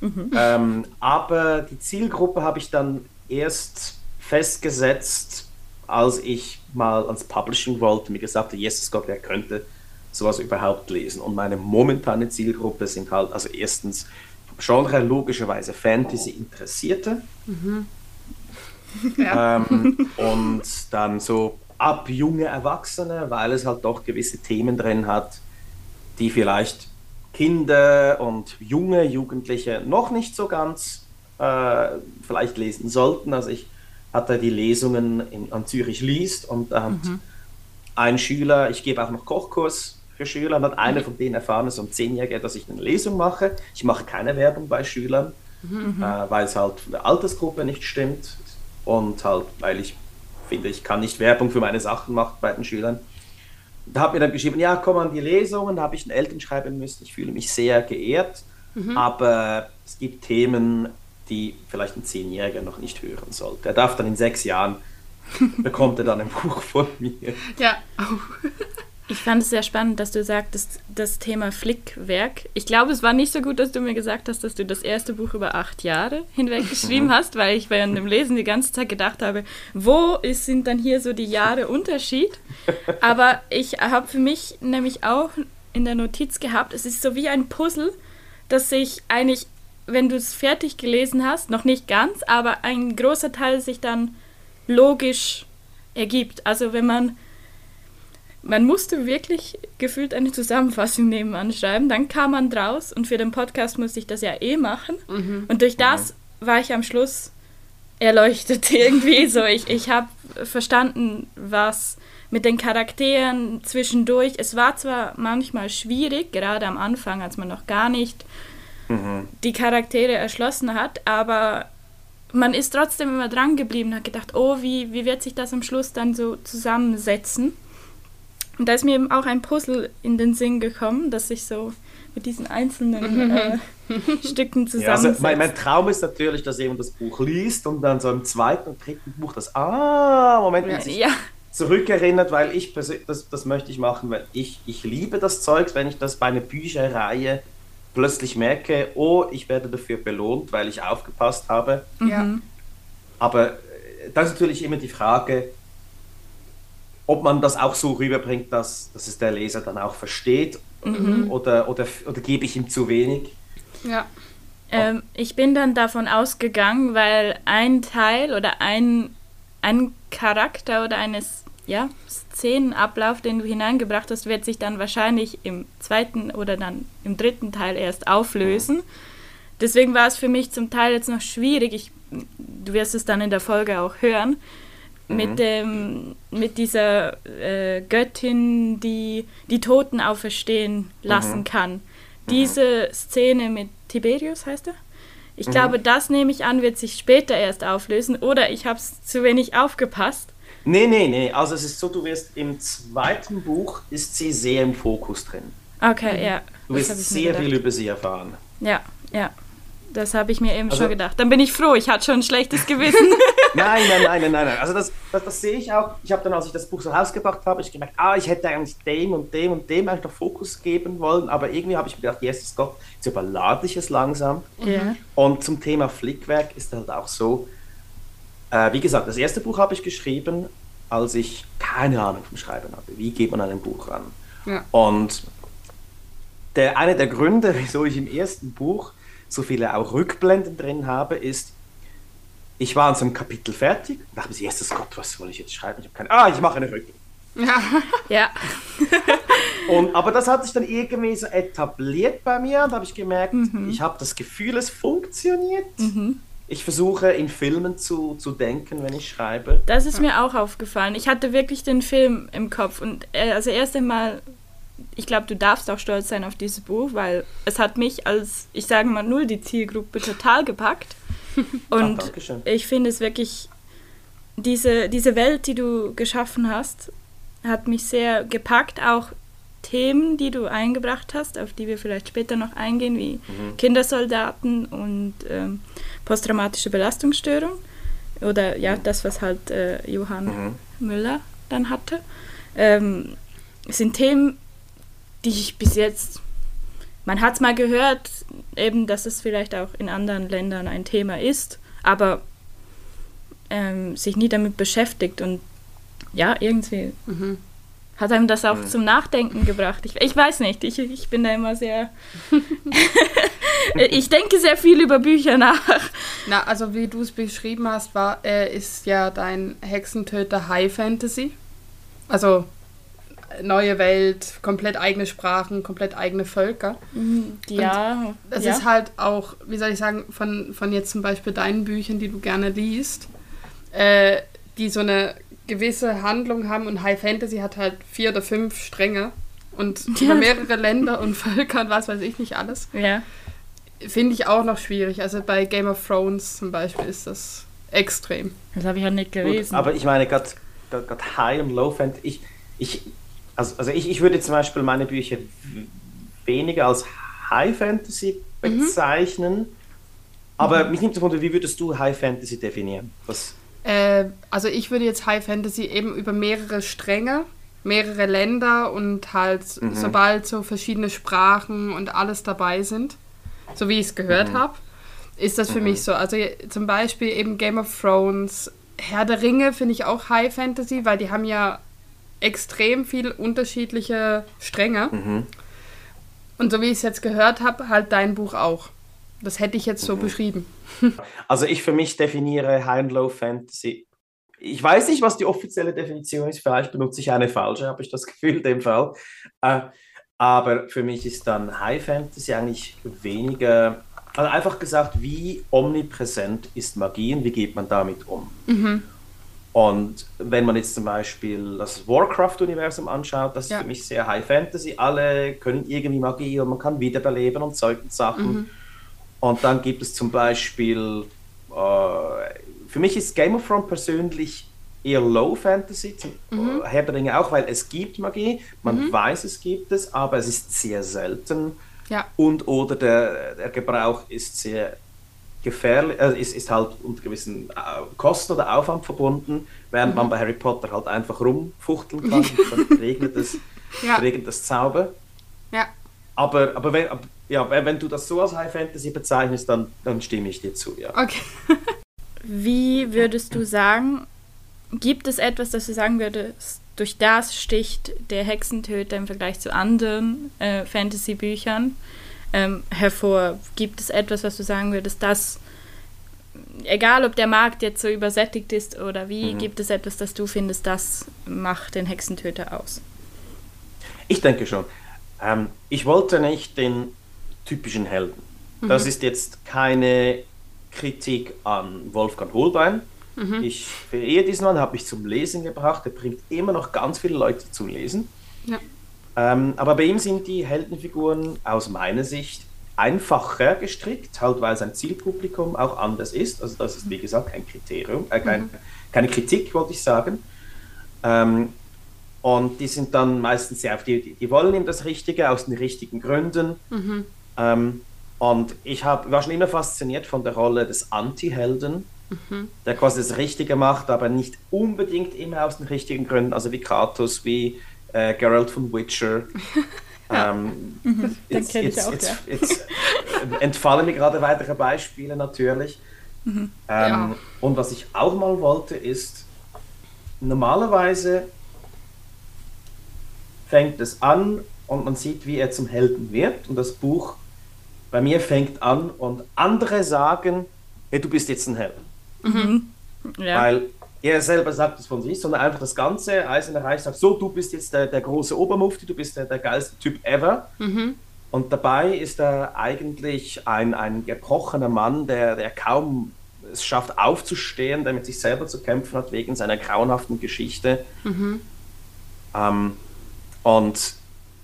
Mhm. Ähm, aber die Zielgruppe habe ich dann erst festgesetzt, als ich mal ans Publishing wollte, mir gesagt habe, Jesus Gott, wer könnte sowas überhaupt lesen? Und meine momentane Zielgruppe sind halt, also erstens Genre logischerweise Fantasy-Interessierte. Mhm. Ja. Ähm, und dann so ab junge Erwachsene, weil es halt doch gewisse Themen drin hat, die vielleicht Kinder und junge Jugendliche noch nicht so ganz äh, vielleicht lesen sollten. Also ich hatte die Lesungen in, an Zürich liest und da hat mhm. ein Schüler, ich gebe auch noch Kochkurs für Schüler, und hat einer mhm. von denen erfahren, so um zehnjähriger, dass ich eine Lesung mache. Ich mache keine Werbung bei Schülern, mhm. äh, weil es halt von der Altersgruppe nicht stimmt und halt, weil ich finde, ich kann nicht Werbung für meine Sachen machen bei den Schülern. Da hat mir dann geschrieben, ja, komm an die Lesungen, da habe ich den Eltern schreiben müssen, ich fühle mich sehr geehrt, mhm. aber es gibt Themen, die vielleicht ein Zehnjähriger noch nicht hören sollte. Er darf dann in sechs Jahren, bekommt er dann ein Buch von mir. Ja, auch. Ich fand es sehr spannend, dass du sagtest, das Thema Flickwerk. Ich glaube, es war nicht so gut, dass du mir gesagt hast, dass du das erste Buch über acht Jahre hinweg geschrieben mhm. hast, weil ich während dem Lesen die ganze Zeit gedacht habe, wo ist, sind dann hier so die Jahre Unterschied? Aber ich habe für mich nämlich auch in der Notiz gehabt, es ist so wie ein Puzzle, das sich eigentlich, wenn du es fertig gelesen hast, noch nicht ganz, aber ein großer Teil sich dann logisch ergibt. Also wenn man man musste wirklich gefühlt eine Zusammenfassung nebenan schreiben. Dann kam man draus und für den Podcast musste ich das ja eh machen. Mhm. Und durch das mhm. war ich am Schluss erleuchtet irgendwie. so, ich, ich habe verstanden, was mit den Charakteren zwischendurch. Es war zwar manchmal schwierig, gerade am Anfang, als man noch gar nicht mhm. die Charaktere erschlossen hat, aber man ist trotzdem immer dran geblieben, hat gedacht, oh, wie, wie wird sich das am Schluss dann so zusammensetzen? Und da ist mir eben auch ein Puzzle in den Sinn gekommen, das sich so mit diesen einzelnen äh, Stücken Ja, also mein, mein Traum ist natürlich, dass jemand das Buch liest und dann so im zweiten und dritten Buch das, ah, Moment, Ja. sich ja, zurückerinnert, weil ich persönlich, das, das möchte ich machen, weil ich, ich liebe das Zeugs, wenn ich das bei einer Bücherreihe plötzlich merke, oh, ich werde dafür belohnt, weil ich aufgepasst habe. Ja. Aber äh, da ist natürlich immer die Frage, ob man das auch so rüberbringt, dass, dass es der Leser dann auch versteht oder, oder, oder gebe ich ihm zu wenig. Ja. ähm, ich bin dann davon ausgegangen, weil ein Teil oder ein, ein Charakter oder eines ja, Szenenablauf, den du hineingebracht hast, wird sich dann wahrscheinlich im zweiten oder dann im dritten Teil erst auflösen. Deswegen war es für mich zum Teil jetzt noch schwierig. Ich, du wirst es dann in der Folge auch hören. Mit, dem, mit dieser äh, Göttin, die die Toten auferstehen lassen kann. Diese Szene mit Tiberius heißt er? Ich glaube, das nehme ich an, wird sich später erst auflösen. Oder ich habe es zu wenig aufgepasst. Nee, nee, nee. Also es ist so, du wirst im zweiten Buch ist sie sehr im Fokus drin. Okay, ja. Du wirst sehr viel über sie erfahren. Ja, ja. Das habe ich mir eben Also- schon gedacht. Dann bin ich froh, ich hatte schon ein schlechtes Gewissen. Nein, nein, nein, nein, nein. nein. Also das, das, das sehe ich auch. Ich habe dann, als ich das Buch so rausgebracht habe, ich gemerkt, ah, ich hätte eigentlich dem und dem und dem eigentlich noch Fokus geben wollen, aber irgendwie habe ich mir gedacht, Jesus Gott, jetzt überlade ich es langsam. ja. Und zum Thema Flickwerk ist halt auch so, äh, wie gesagt, das erste Buch habe ich geschrieben, als ich keine Ahnung vom Schreiben hatte. Wie geht man an ein Buch ran? Ja. Und der, einer der Gründe, wieso ich im ersten Buch so viele auch Rückblenden drin habe, ist, ich war an so einem Kapitel fertig und dachte mir, Jesus Gott, was soll ich jetzt schreiben? Ich habe keine, ah, ich mache eine Rückblende. Ja. Ja. Und, aber das hat sich dann irgendwie so etabliert bei mir und habe ich gemerkt, ich habe das Gefühl, es funktioniert. Ich versuche in Filmen zu, zu denken, wenn ich schreibe. Das ist mir auch aufgefallen. Ich hatte wirklich den Film im Kopf und äh, also erst einmal, ich glaube, du darfst auch stolz sein auf dieses Buch, weil es hat mich als, ich sage mal null, die Zielgruppe total gepackt. Und Dankeschön. ich finde es wirklich, diese, diese Welt, die du geschaffen hast, hat mich sehr gepackt. Auch Themen, die du eingebracht hast, auf die wir vielleicht später noch eingehen, wie Kindersoldaten und ähm, posttraumatische Belastungsstörung. Oder ja, das, was halt äh, Johann Mhm. Müller dann hatte. Ähm, sind Themen, die ich bis jetzt, man hat es mal gehört, eben, dass es vielleicht auch in anderen Ländern ein Thema ist, aber ähm, sich nie damit beschäftigt und ja, irgendwie Mhm. hat einem das auch zum Nachdenken gebracht. Ich, ich weiß nicht, ich, ich bin da immer sehr. ich denke sehr viel über Bücher nach. Na, also wie du es beschrieben hast, war, äh, ist ja dein Hexentöter High Fantasy. Also neue Welt, komplett eigene Sprachen, komplett eigene Völker. Ja, Es ja. ist halt auch, wie soll ich sagen, von, von jetzt zum Beispiel deinen Büchern, die du gerne liest, äh, die so eine gewisse Handlung haben und High Fantasy hat halt vier oder fünf Stränge und Ja. über mehrere Länder und Völker und was weiß ich nicht alles. ja. Finde ich auch noch schwierig. Also bei Game of Thrones zum Beispiel ist das extrem. Das habe ich ja nicht Gut, gelesen. aber ich meine, gerade High und Low Fantasy, ich, ich, also, also ich, ich würde zum Beispiel meine Bücher weniger als High Fantasy bezeichnen. Aber mich nimmt Wunder, wie würdest du High Fantasy definieren? Was, Äh, also ich würde jetzt High Fantasy eben über mehrere Stränge, mehrere Länder und halt sobald so verschiedene Sprachen und alles dabei sind, so wie ich es gehört habe, ist das für mich so. Also zum Beispiel eben Game of Thrones, Herr der Ringe finde ich auch High Fantasy, weil die haben ja extrem viel unterschiedliche Stränge. Und so wie ich es jetzt gehört habe, halt dein Buch auch. Das hätte ich jetzt so beschrieben. Also ich für mich definiere High und Low Fantasy. Ich weiß nicht, was die offizielle Definition ist. Vielleicht benutze ich eine falsche, habe ich das Gefühl in dem Fall. Äh, aber für mich ist dann High Fantasy eigentlich weniger, also einfach gesagt, wie omnipräsent ist Magie und wie geht man damit um? Und wenn man jetzt zum Beispiel das Warcraft-Universum anschaut, das ist Ja. für mich sehr High Fantasy. Alle können irgendwie Magie und man kann wiederbeleben und solche Sachen. Und dann gibt es zum Beispiel, äh, für mich ist Game of Thrones persönlich eher Low Fantasy, zum mhm. Herr der Ringe auch, weil es gibt Magie, man mhm. weiß, es gibt es, aber es ist sehr selten. Ja. Und oder der, der Gebrauch ist sehr gefährlich, äh, ist, ist halt unter gewissen äh, Kosten oder Aufwand verbunden, während mhm. man bei Harry Potter halt einfach rumfuchteln kann und dann regnet es, ja. regnet das Zauber. Ja. Aber, aber wenn, ja, wenn du das so als High Fantasy bezeichnest, dann, dann stimme ich dir zu, ja. Okay. Wie würdest du sagen, gibt es etwas, das du sagen würdest, durch das sticht der Hexentöter im Vergleich zu anderen äh, Fantasy-Büchern ähm, hervor? Gibt es etwas, was du sagen würdest, das, egal ob der Markt jetzt so übersättigt ist oder wie, mhm. gibt es etwas, das du findest, das macht den Hexentöter aus? Ich denke schon. Ähm, ich wollte nicht den typischen Helden. Mhm. Das ist jetzt keine Kritik an Wolfgang Holbein. Mhm. Ich verehe diesen Mann, habe ich zum Lesen gebracht. Er bringt immer noch ganz viele Leute zum Lesen. Ja. Ähm, aber bei ihm sind die Heldenfiguren aus meiner Sicht einfacher gestrickt, halt weil sein Zielpublikum auch anders ist. Also das ist wie gesagt kein Kriterium, äh, kein, mhm. keine Kritik, wollte ich sagen. Ähm, und die sind dann meistens sehr auf die, die wollen ihm das Richtige aus den richtigen Gründen. Mhm. Ähm, und ich hab, war schon immer fasziniert von der Rolle des Anti-Helden, mhm. der quasi das Richtige macht, aber nicht unbedingt immer aus den richtigen Gründen, also wie Kratos, wie äh, Geralt von Witcher. ähm, mhm. jetzt, jetzt, auch, jetzt, ja. jetzt entfallen mir gerade weitere Beispiele natürlich. Mhm. Ähm, ja. Und was ich auch mal wollte, ist, normalerweise fängt es an und man sieht, wie er zum Helden wird. Und das Buch bei mir fängt an und andere sagen, hey, du bist jetzt ein Held. Mhm. Ja. Weil er selber sagt es von sich, sondern einfach das ganze Eiserne Reich sagt, so, du bist jetzt der, der große Obermufti, du bist der, der geilste Typ ever. Mhm. Und dabei ist er eigentlich ein, ein gebrochener Mann, der, der kaum es schafft aufzustehen, der mit sich selber zu kämpfen hat wegen seiner grauenhaften Geschichte. Mhm. Ähm, und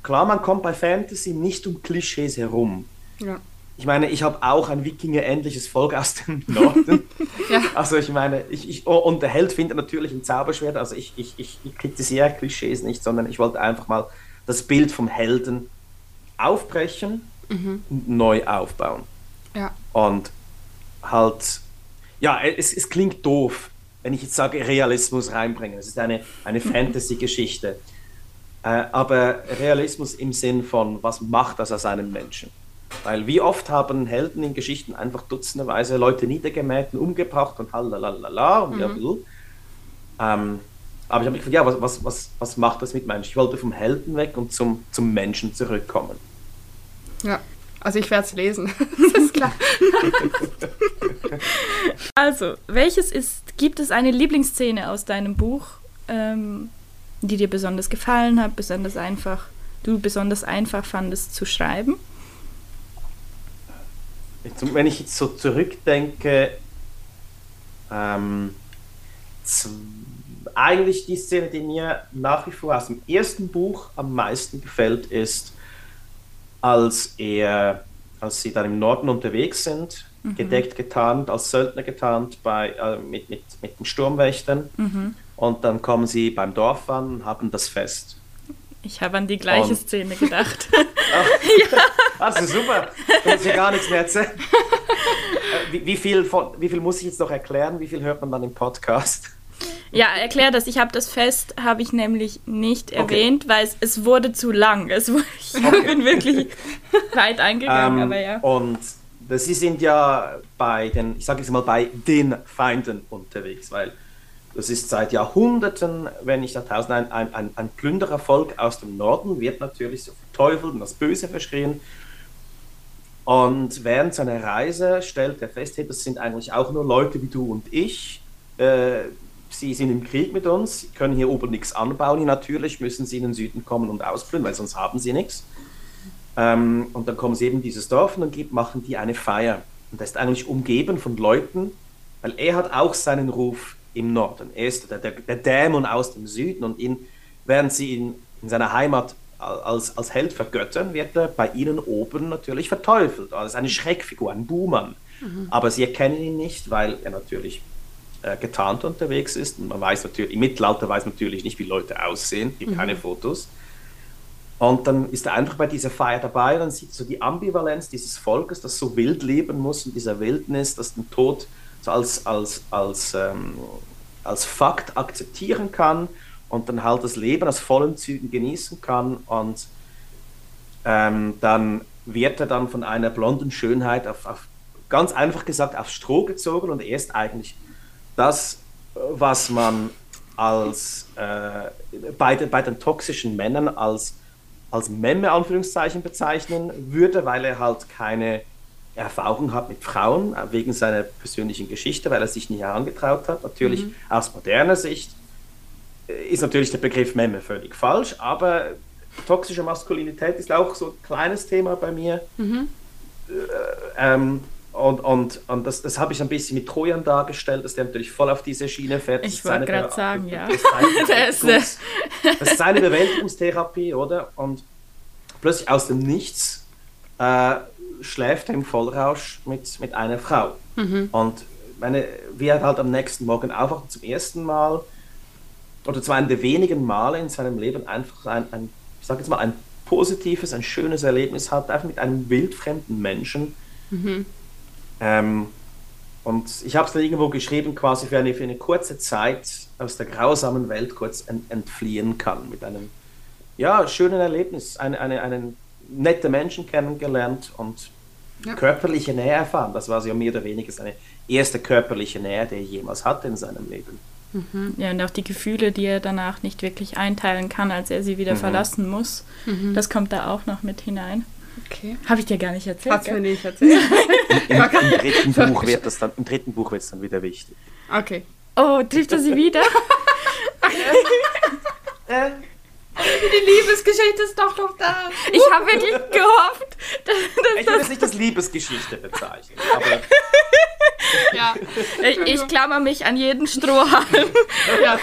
klar, man kommt bei Fantasy nicht um Klischees herum. Ja ich meine, ich habe auch ein Wikinger-ähnliches Volk aus dem Norden. ja. Also ich meine, ich, ich, und der Held findet natürlich ein Zauberschwert. Also ich, ich, ich, ich kritisiere Klischees nicht, sondern ich wollte einfach mal das Bild vom Helden aufbrechen mhm. und neu aufbauen. Ja. Und halt, ja, es, es klingt doof, wenn ich jetzt sage Realismus reinbringen. Es ist eine, eine Fantasy-Geschichte. Äh, aber Realismus im Sinn von, was macht das aus einem Menschen? Weil wie oft haben Helden in Geschichten einfach dutzenderweise Leute niedergemäht und umgebracht und halalala und mhm. ähm, aber ich habe mich gefragt, ja, was, was, was, was macht das mit Menschen? Ich wollte vom Helden weg und zum, zum Menschen zurückkommen. Ja, also ich werde es lesen, das ist klar. also, welches ist, gibt es eine Lieblingsszene aus deinem Buch, ähm, die dir besonders gefallen hat, besonders einfach, du besonders einfach fandest zu schreiben? Jetzt, wenn ich jetzt so zurückdenke, ähm, eigentlich die Szene, die mir nach wie vor aus dem ersten Buch am meisten gefällt, ist, als er, als sie dann im Norden unterwegs sind, mhm. gedeckt getarnt, als Söldner getarnt bei, äh, mit, mit, mit den Sturmwächtern. Mhm. Und dann kommen sie beim Dorf an und haben das Fest. Ich habe an die gleiche und Szene gedacht. Ach, ja. Also super, du musst ja gar nichts mehr erzählen. Äh, wie, wie, viel von, wie viel muss ich jetzt noch erklären? Wie viel hört man dann im Podcast? Ja, erklär das. Ich habe das Fest, habe ich nämlich nicht erwähnt, okay. weil es, es wurde zu lang. Es ich okay. bin wirklich weit eingegangen, ähm, aber ja. Und sie sind ja bei den, ich sage jetzt mal, bei den Feinden unterwegs, weil das ist seit Jahrhunderten, wenn nicht Jahrtausend, ein, ein, ein, Plünderervolk aus dem Norden wird natürlich so verteufelt und das Böse verschrien. Und während seiner Reise stellt er fest, hey, das sind eigentlich auch nur Leute wie du und ich. Äh, sie sind im Krieg mit uns, können hier oben nichts anbauen. Natürlich müssen sie in den Süden kommen und ausplündern, weil sonst haben sie nichts. Ähm, und dann kommen sie eben in dieses Dorf und dann machen die eine Feier. Und er ist eigentlich umgeben von Leuten, weil er hat auch seinen Ruf im Norden. Er ist der, der, der Dämon aus dem Süden und ihn, während sie ihn in seiner Heimat als, als Held vergöttern, wird er bei ihnen oben natürlich verteufelt. Er ist eine Schreckfigur, ein Buhmann. Mhm. Aber sie erkennen ihn nicht, weil er natürlich äh, getarnt unterwegs ist. Und man weiß natürlich, im Mittelalter weiß man natürlich nicht, wie Leute aussehen, gibt mhm. keine Fotos. Und dann ist er einfach bei dieser Feier dabei und dann sieht so die Ambivalenz dieses Volkes, das so wild leben muss in dieser Wildnis, das den Tod als, als, als, ähm, als Fakt akzeptieren kann und dann halt das Leben aus vollen Zügen genießen kann und ähm, dann wird er dann von einer blonden Schönheit auf, auf, ganz einfach gesagt aufs Stroh gezogen und er ist eigentlich das, was man als äh, bei, bei den toxischen Männern als, als Memme Anführungszeichen bezeichnen würde, weil er halt keine Erfahrung hat mit Frauen, äh, wegen seiner persönlichen Geschichte, weil er sich nie herangetraut hat. Natürlich mhm. aus moderner Sicht äh, ist natürlich der Begriff Memme völlig falsch, aber toxische Maskulinität ist auch so ein kleines Thema bei mir. Mhm. Äh, ähm, und, und, und das, das habe ich ein bisschen mit Trojan dargestellt, dass der natürlich voll auf diese Schiene fährt. Ich wollte gerade sagen, ja. Das ist, das ist seine Bewältigungstherapie, oder? Und plötzlich aus dem Nichts äh, schläft er im Vollrausch mit, mit einer Frau. Mhm. Und meine, wie er halt am nächsten Morgen aufwacht zum ersten Mal, oder zwar ein der wenigen Male in seinem Leben einfach ein, ein ich sage jetzt mal, ein positives, ein schönes Erlebnis hat, einfach mit einem wildfremden Menschen. Mhm. Ähm, und ich habe es dann irgendwo geschrieben, quasi für eine, für eine kurze Zeit aus der grausamen Welt kurz ent, entfliehen kann, mit einem ja, schönen Erlebnis, eine, eine, einen nette Menschen kennengelernt und ja. körperliche Nähe erfahren. Das war so mehr oder weniger seine erste körperliche Nähe, die er jemals hatte in seinem Leben. Mhm. Ja, und auch die Gefühle, die er danach nicht wirklich einteilen kann, als er sie wieder mhm. verlassen muss, mhm. das kommt da auch noch mit hinein. Okay. Habe ich dir gar nicht erzählt. Hast du mir nicht erzählt. Im, im, Im, dritten Buch wird das dann, im dritten Buch wird es dann wieder wichtig. Okay. Oh, trifft er sie wieder? äh, die Liebesgeschichte ist doch noch da. Ich habe wirklich gehofft, dass, dass Ich würde es nicht als Liebesgeschichte bezeichnen, aber. ja. Ich, ich klammer mich an jeden Strohhalm. ja.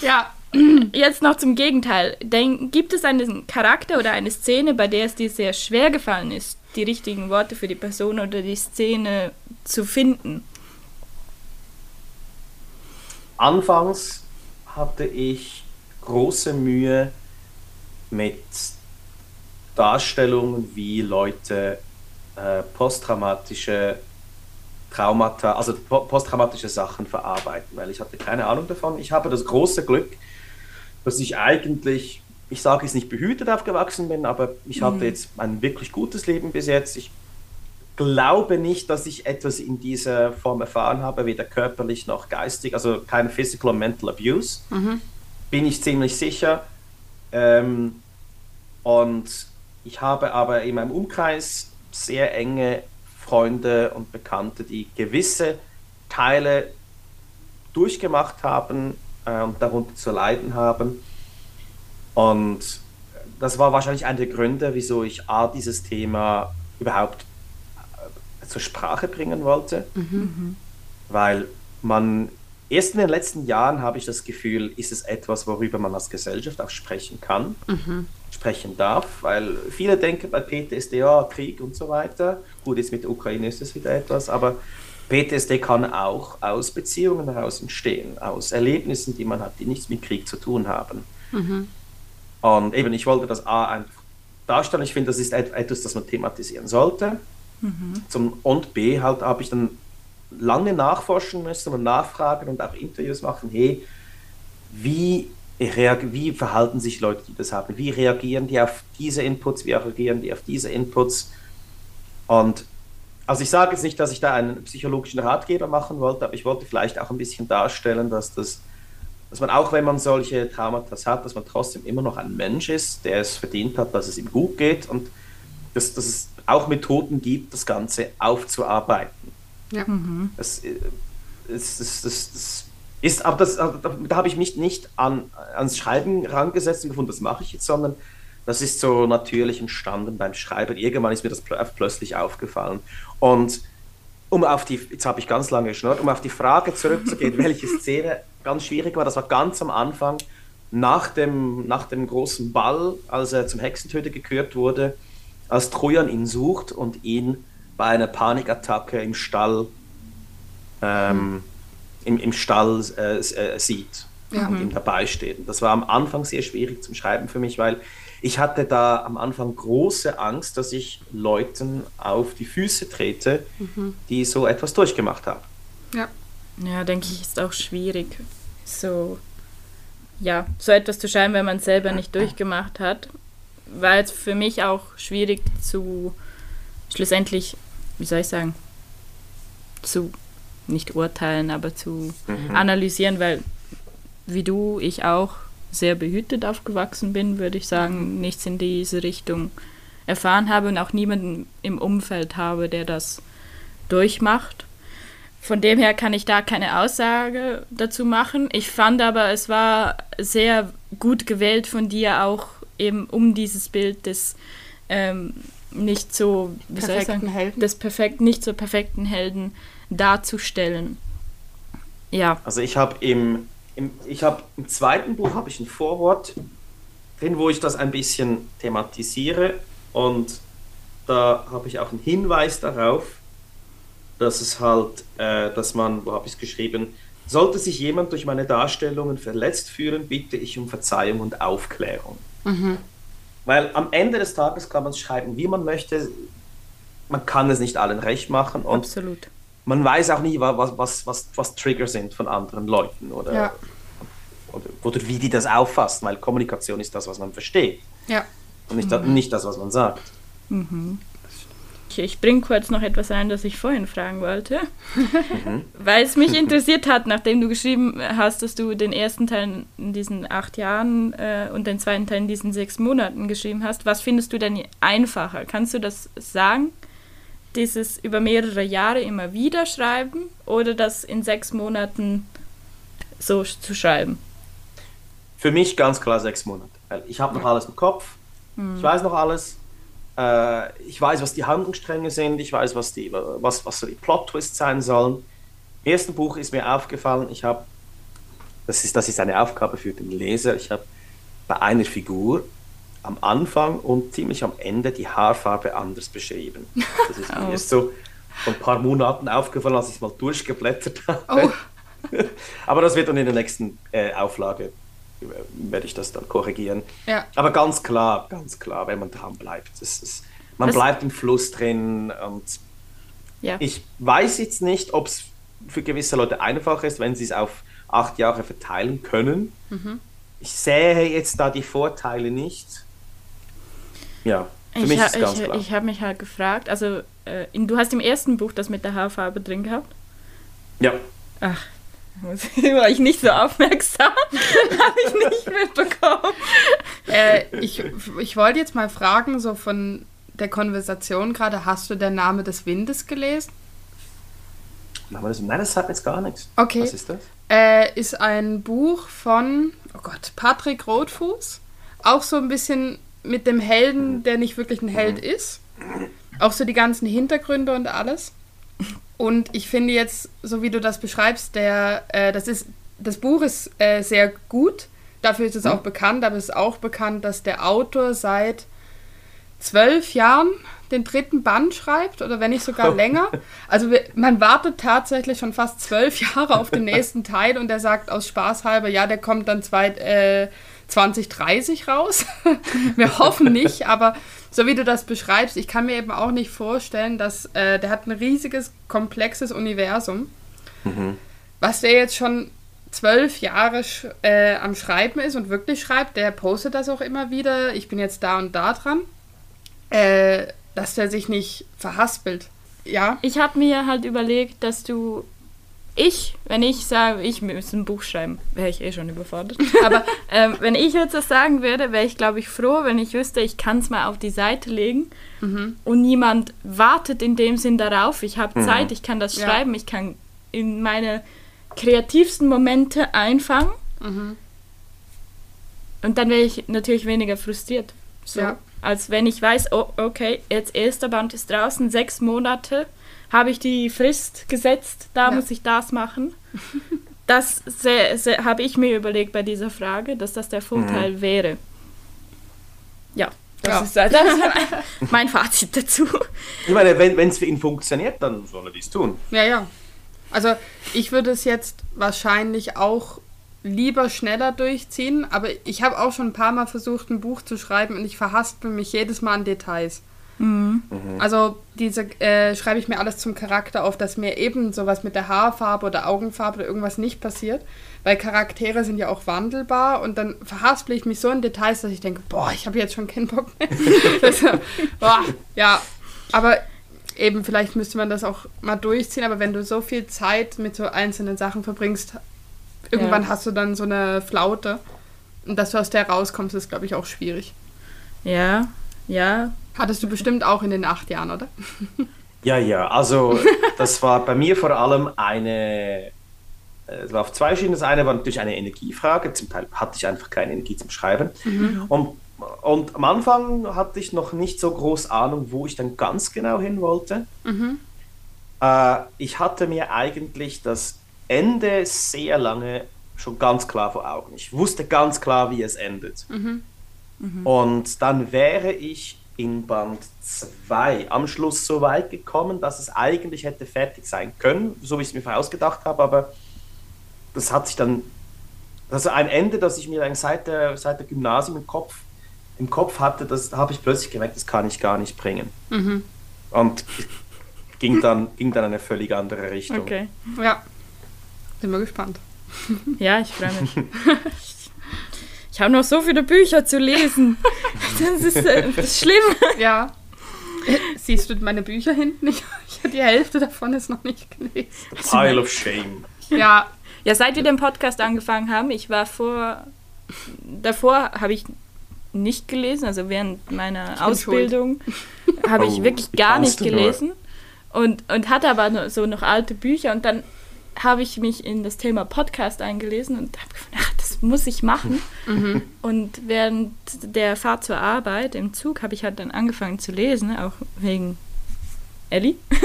ja. Jetzt noch zum Gegenteil. Denk, gibt es einen Charakter oder eine Szene, bei der es dir sehr schwer gefallen ist, die richtigen Worte für die Person oder die Szene zu finden? Anfangs hatte ich große Mühe mit Darstellungen, wie Leute äh, posttraumatische Traumata, also posttraumatische Sachen verarbeiten, weil ich hatte keine Ahnung davon. Ich habe das große Glück, dass ich eigentlich, ich sage es nicht behütet aufgewachsen bin, aber ich mhm. hatte jetzt ein wirklich gutes Leben bis jetzt. Ich glaube nicht, dass ich etwas in dieser Form erfahren habe, weder körperlich noch geistig, also kein Physical und Mental Abuse. Mhm bin ich ziemlich sicher. Ähm, und ich habe aber in meinem Umkreis sehr enge Freunde und Bekannte, die gewisse Teile durchgemacht haben äh, und darunter zu leiden haben. Und das war wahrscheinlich einer der Gründe, wieso ich A, dieses Thema überhaupt äh, zur Sprache bringen wollte. Mhm. Weil man erst in den letzten Jahren habe ich das Gefühl, ist es etwas, worüber man als Gesellschaft auch sprechen kann, mhm. sprechen darf, weil viele denken bei PTSD, ja, Krieg und so weiter. Gut, jetzt mit der Ukraine ist es wieder etwas, aber PTSD kann auch aus Beziehungen heraus entstehen, aus Erlebnissen, die man hat, die nichts mit Krieg zu tun haben. Mhm. Und eben, ich wollte das A einfach darstellen. Ich finde, das ist etwas, das man thematisieren sollte. Mhm. Zum, und B, halt habe ich dann lange nachforschen müssen und nachfragen und auch Interviews machen, hey, wie, wie verhalten sich Leute, die das haben? Wie reagieren die auf diese Inputs? Wie reagieren die auf diese Inputs? Und also ich sage jetzt nicht, dass ich da einen psychologischen Ratgeber machen wollte, aber ich wollte vielleicht auch ein bisschen darstellen, dass das dass man auch wenn man solche Traumata hat, dass man trotzdem immer noch ein Mensch ist, der es verdient hat, dass es ihm gut geht und dass, dass es auch Methoden gibt, das Ganze aufzuarbeiten. Ja. Mhm. Das, das, das, das, ist, aber das, da habe ich mich nicht an, ans Schreiben rangesetzt und gefunden, das mache ich jetzt, sondern das ist so natürlich entstanden beim Schreiben. Irgendwann ist mir das plötzlich aufgefallen. Und um auf die, jetzt habe ich ganz lange geschnurrt, um auf die Frage zurückzugehen, welche Szene ganz schwierig war, das war ganz am Anfang, nach dem, nach dem großen Ball, als er zum Hexentöter gekürt wurde, als Trojan ihn sucht und ihn bei einer Panikattacke im Stall ähm, im, im Stall äh, äh, sieht Ja. und ihm dabei steht. Und das war am Anfang sehr schwierig zum Schreiben für mich, weil ich hatte da am Anfang große Angst, dass ich Leuten auf die Füße trete, die so etwas durchgemacht haben. Ja. Ja, denke ich, ist auch schwierig, so, ja, so etwas zu schreiben, wenn man es selber nicht durchgemacht hat. War jetzt für mich auch schwierig zu, schlussendlich, wie soll ich sagen, zu, nicht urteilen, aber zu analysieren, weil, wie du, ich auch sehr behütet aufgewachsen bin, würde ich sagen, nichts in diese Richtung erfahren habe und auch niemanden im Umfeld habe, der das durchmacht. Von dem her kann ich da keine Aussage dazu machen. Ich fand aber, es war sehr gut gewählt von dir auch eben um dieses Bild des ähm, nicht so wie soll ich Perfekten sagen, Helden. des perfekt nicht so perfekten Helden darzustellen. Ja, Also ich habe im, im, ich hab, im zweiten Buch habe ich ein Vorwort drin, wo ich das ein bisschen thematisiere und da habe ich auch einen Hinweis darauf, dass es halt, äh, dass man, wo habe ich es geschrieben, sollte sich jemand durch meine Darstellungen verletzt fühlen, bitte ich um Verzeihung und Aufklärung. Weil am Ende des Tages kann man es schreiben, wie man möchte. Man kann es nicht allen recht machen und absolut. man weiß auch nie, wa- was, was, was, was Trigger sind von anderen Leuten oder, Ja. oder, oder wie die das auffassen, weil Kommunikation ist das, was man versteht Ja. und nicht, das, nicht das, was man sagt. Ich, ich bringe kurz noch etwas ein, das ich vorhin fragen wollte. Weil es mich interessiert hat, nachdem du geschrieben hast, dass du den ersten Teil in diesen acht Jahren äh, und den zweiten Teil in diesen sechs Monaten geschrieben hast. Was findest du denn einfacher? Kannst du das sagen? Dieses über mehrere Jahre immer wieder schreiben oder das in sechs Monaten so zu schreiben? Für mich ganz klar sechs Monate. Ich habe noch alles im Kopf, ich weiß noch alles, äh, ich weiß, was die Handlungsstränge sind, ich weiß, was, die, was, was so die Plot-Twists sein sollen. Im ersten Buch ist mir aufgefallen, ich habe, das ist, das ist eine Aufgabe für den Leser, ich habe bei einer Figur am Anfang und ziemlich am Ende die Haarfarbe anders beschrieben. Das ist mir Oh. erst so vor ein paar Monaten aufgefallen, als ich es mal durchgeblättert habe. Oh. Aber das wird dann in der nächsten äh, Auflage, werde ich das dann korrigieren. Ja. Aber ganz klar, ganz klar, wenn man dran bleibt. Es ist, man Was- bleibt im Fluss drin und Ja. ich weiß jetzt nicht, ob es für gewisse Leute einfach ist, wenn sie es auf acht Jahre verteilen können. Ich sehe jetzt da die Vorteile nicht. Ja, für ich mich ist es ganz ich, klar. ich habe mich halt gefragt, also äh, in, du hast im ersten Buch das mit der Haarfarbe drin gehabt. ja, Ach, war ich nicht so aufmerksam. Habe ich nicht mitbekommen. Äh, ich, ich wollte jetzt mal fragen, so von der Konversation gerade, hast du der Name des Windes gelesen? Wir das? Nein, das sagt jetzt gar nichts. Okay. Was ist das? Äh, ist ein Buch von, oh Gott, Patrick Rothfuß. Auch so ein bisschen mit dem Helden, der nicht wirklich ein Held ist. Auch so die ganzen Hintergründe und alles. Und ich finde jetzt, so wie du das beschreibst, der, äh, das ist, das Buch ist äh, sehr gut. Dafür ist es auch bekannt, aber es ist auch bekannt, dass der Autor seit zwölf Jahren den dritten Band schreibt oder wenn nicht sogar länger. Also man wartet tatsächlich schon fast zwölf Jahre auf den nächsten Teil und er sagt aus Spaß halber, ja, der kommt dann zwei, äh, 2030 raus. wir hoffen nicht, aber so wie du das beschreibst, ich kann mir eben auch nicht vorstellen, dass äh, der hat ein riesiges, komplexes Universum, was der jetzt schon zwölf Jahre sch äh, am Schreiben ist und wirklich schreibt, der postet das auch immer wieder, ich bin jetzt da und da dran, äh, dass der sich nicht verhaspelt. Ja, Ich habe mir halt überlegt, dass du. Ich, wenn ich sage, ich müsste ein Buch schreiben, wäre ich eh schon überfordert. Aber ähm, wenn ich jetzt das sagen würde, wäre ich, glaube ich, froh, wenn ich wüsste, ich kann es mal auf die Seite legen und niemand wartet in dem Sinn darauf. Ich habe Zeit, ich kann das Ja. schreiben, ich kann in meine kreativsten Momente einfangen. Und dann wäre ich natürlich weniger frustriert. So, Ja. Als wenn ich weiß, oh, okay, jetzt erster Band ist draußen, sechs Monate habe ich die Frist gesetzt, da Ja. muss ich das machen. Das habe ich mir überlegt bei dieser Frage, dass das der Vorteil wäre. Ja, das Ja. ist, das ist mein Fazit dazu. Ich meine, wenn es für ihn funktioniert, dann soll er dies tun. ja, ja. Also ich würde es jetzt wahrscheinlich auch lieber schneller durchziehen, aber ich habe auch schon ein paar Mal versucht, ein Buch zu schreiben und ich verhaspel mich jedes Mal an Details. Mhm. Also diese äh, schreibe ich mir alles zum Charakter auf, dass mir eben sowas mit der Haarfarbe oder Augenfarbe oder irgendwas nicht passiert, weil Charaktere sind ja auch wandelbar und dann verhaspel ich mich so in Details, dass ich denke, boah, ich habe jetzt schon keinen Bock mehr. das, boah, ja, aber eben vielleicht müsste man das auch mal durchziehen, aber wenn du so viel Zeit mit so einzelnen Sachen verbringst, irgendwann Ja. hast du dann so eine Flaute und dass du aus der rauskommst, ist glaube ich auch schwierig. Ja, ja. Hattest du bestimmt auch in den acht Jahren, oder? Ja, ja, also das war bei mir vor allem eine, äh, es war auf zwei Schienen. Das eine war natürlich eine Energiefrage, zum Teil hatte ich einfach keine Energie zum Schreiben. Und, und am Anfang hatte ich noch nicht so groß Ahnung, wo ich dann ganz genau hin wollte. Äh, ich hatte mir eigentlich das Ende sehr lange schon ganz klar vor Augen. Ich wusste ganz klar, wie es endet. Und dann wäre ich in Band 2 am Schluss so weit gekommen, dass es eigentlich hätte fertig sein können, so wie ich es mir vorausgedacht habe, aber das hat sich dann, also ein Ende, das ich mir dann seit der, seit der Gymnasium im Kopf, im Kopf hatte, das habe ich plötzlich gemerkt, das kann ich gar nicht bringen. Und ging dann, ging dann in eine völlig andere Richtung. Okay. Ja. Bin mal gespannt. Ja, ich freue mich. Ich habe noch so viele Bücher zu lesen. Das ist, äh, das ist schlimm. Ja. Siehst du meine Bücher hinten? Ich, ich, die Hälfte davon ist noch nicht gelesen. Pile of Shame. Ja. Ja, seit wir den Podcast angefangen haben, ich war vor, davor habe ich nicht gelesen, also während meiner Ausbildung habe ich Oh, wirklich gar nicht nur? gelesen und, und hatte aber so noch alte Bücher und dann habe ich mich in das Thema Podcast eingelesen und habe gefunden, ach, muss ich machen. Und während der Fahrt zur Arbeit im Zug habe ich halt dann angefangen zu lesen, auch wegen Ellie.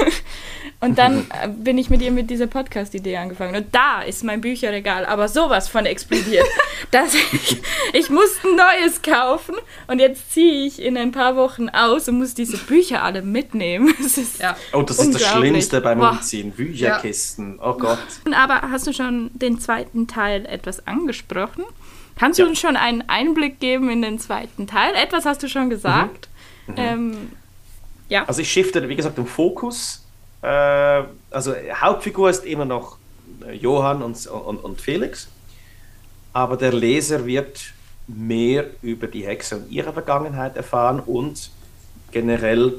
Und dann äh, bin ich mit ihr mit dieser Podcast-Idee angefangen. Und da ist mein Bücherregal aber sowas von explodiert, dass ich, ich musste ein neues kaufen und jetzt ziehe ich in ein paar Wochen aus und muss diese Bücher alle mitnehmen. Ist Ja. Oh, das ist das. Schlimmste beim Boah. Umziehen. Bücherkisten. Oh Gott. Aber hast du schon den zweiten Teil etwas angesprochen? Kannst Ja. du uns schon einen Einblick geben in den zweiten Teil? Etwas hast du schon gesagt. Ähm, ja. Also ich shifte, wie gesagt, den Fokus. Äh, also Hauptfigur ist immer noch äh, Johann und, und, und Felix. Aber der Leser wird mehr über die Hexe und ihre Vergangenheit erfahren und generell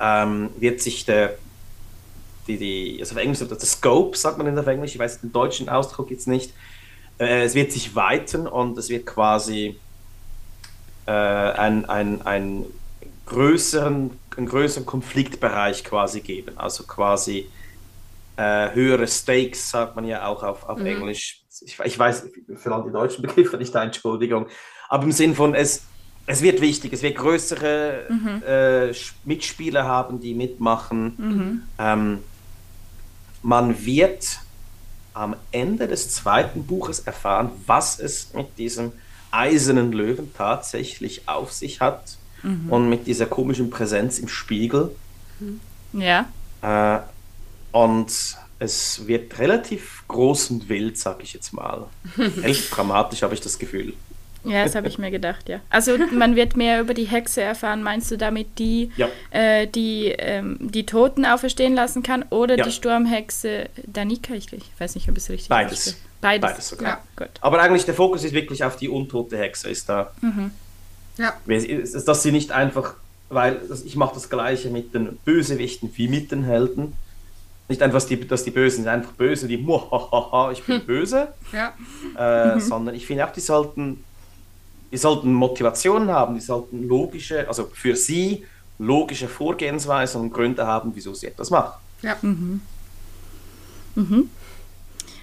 ähm, wird sich der, die, die, also auf Englisch, der Scope, sagt man in der Englisch, ich weiß den deutschen Ausdruck jetzt nicht, äh, es wird sich weiten und es wird quasi äh, ein, ein, ein größeren, einen größeren Konfliktbereich quasi geben. Also quasi äh, höhere Stakes, sagt man ja auch auf, auf Englisch. Ich, ich weiß, für all die deutschen Begriffe nicht da, Entschuldigung. Aber im Sinn von, es, es wird wichtig, es wird größere äh, Sch- Mitspieler haben, die mitmachen. Ähm, man wird am Ende des zweiten Buches erfahren, was es mit diesem eisernen Löwen tatsächlich auf sich hat und mit dieser komischen Präsenz im Spiegel. Ja. Äh, und es wird relativ groß und wild, sag ich jetzt mal. Echt dramatisch habe ich das Gefühl. Ja, das habe ich mir gedacht, ja. Also man wird mehr über die Hexe erfahren. Meinst du damit die, Ja. äh, die ähm, die Toten auferstehen lassen kann oder Ja. die Sturmhexe Danika? Ich, ich weiß nicht, ob es richtig Beides. ausspricht. Beides. Beides sogar. Ja, gut. Aber eigentlich der Fokus ist wirklich auf die untote Hexe, ist da. Ja. Ist- Dass sie nicht einfach, weil ich mache das Gleiche mit den Bösewichten wie mit den Helden. Nicht einfach, dass die, dass die Bösen sind einfach böse, die Muahaha, ich bin böse, Ja. äh, sondern ich finde auch, die sollten, die sollten Motivationen haben, die sollten logische, also für sie logische Vorgehensweisen und Gründe haben, wieso sie etwas machen. Ja.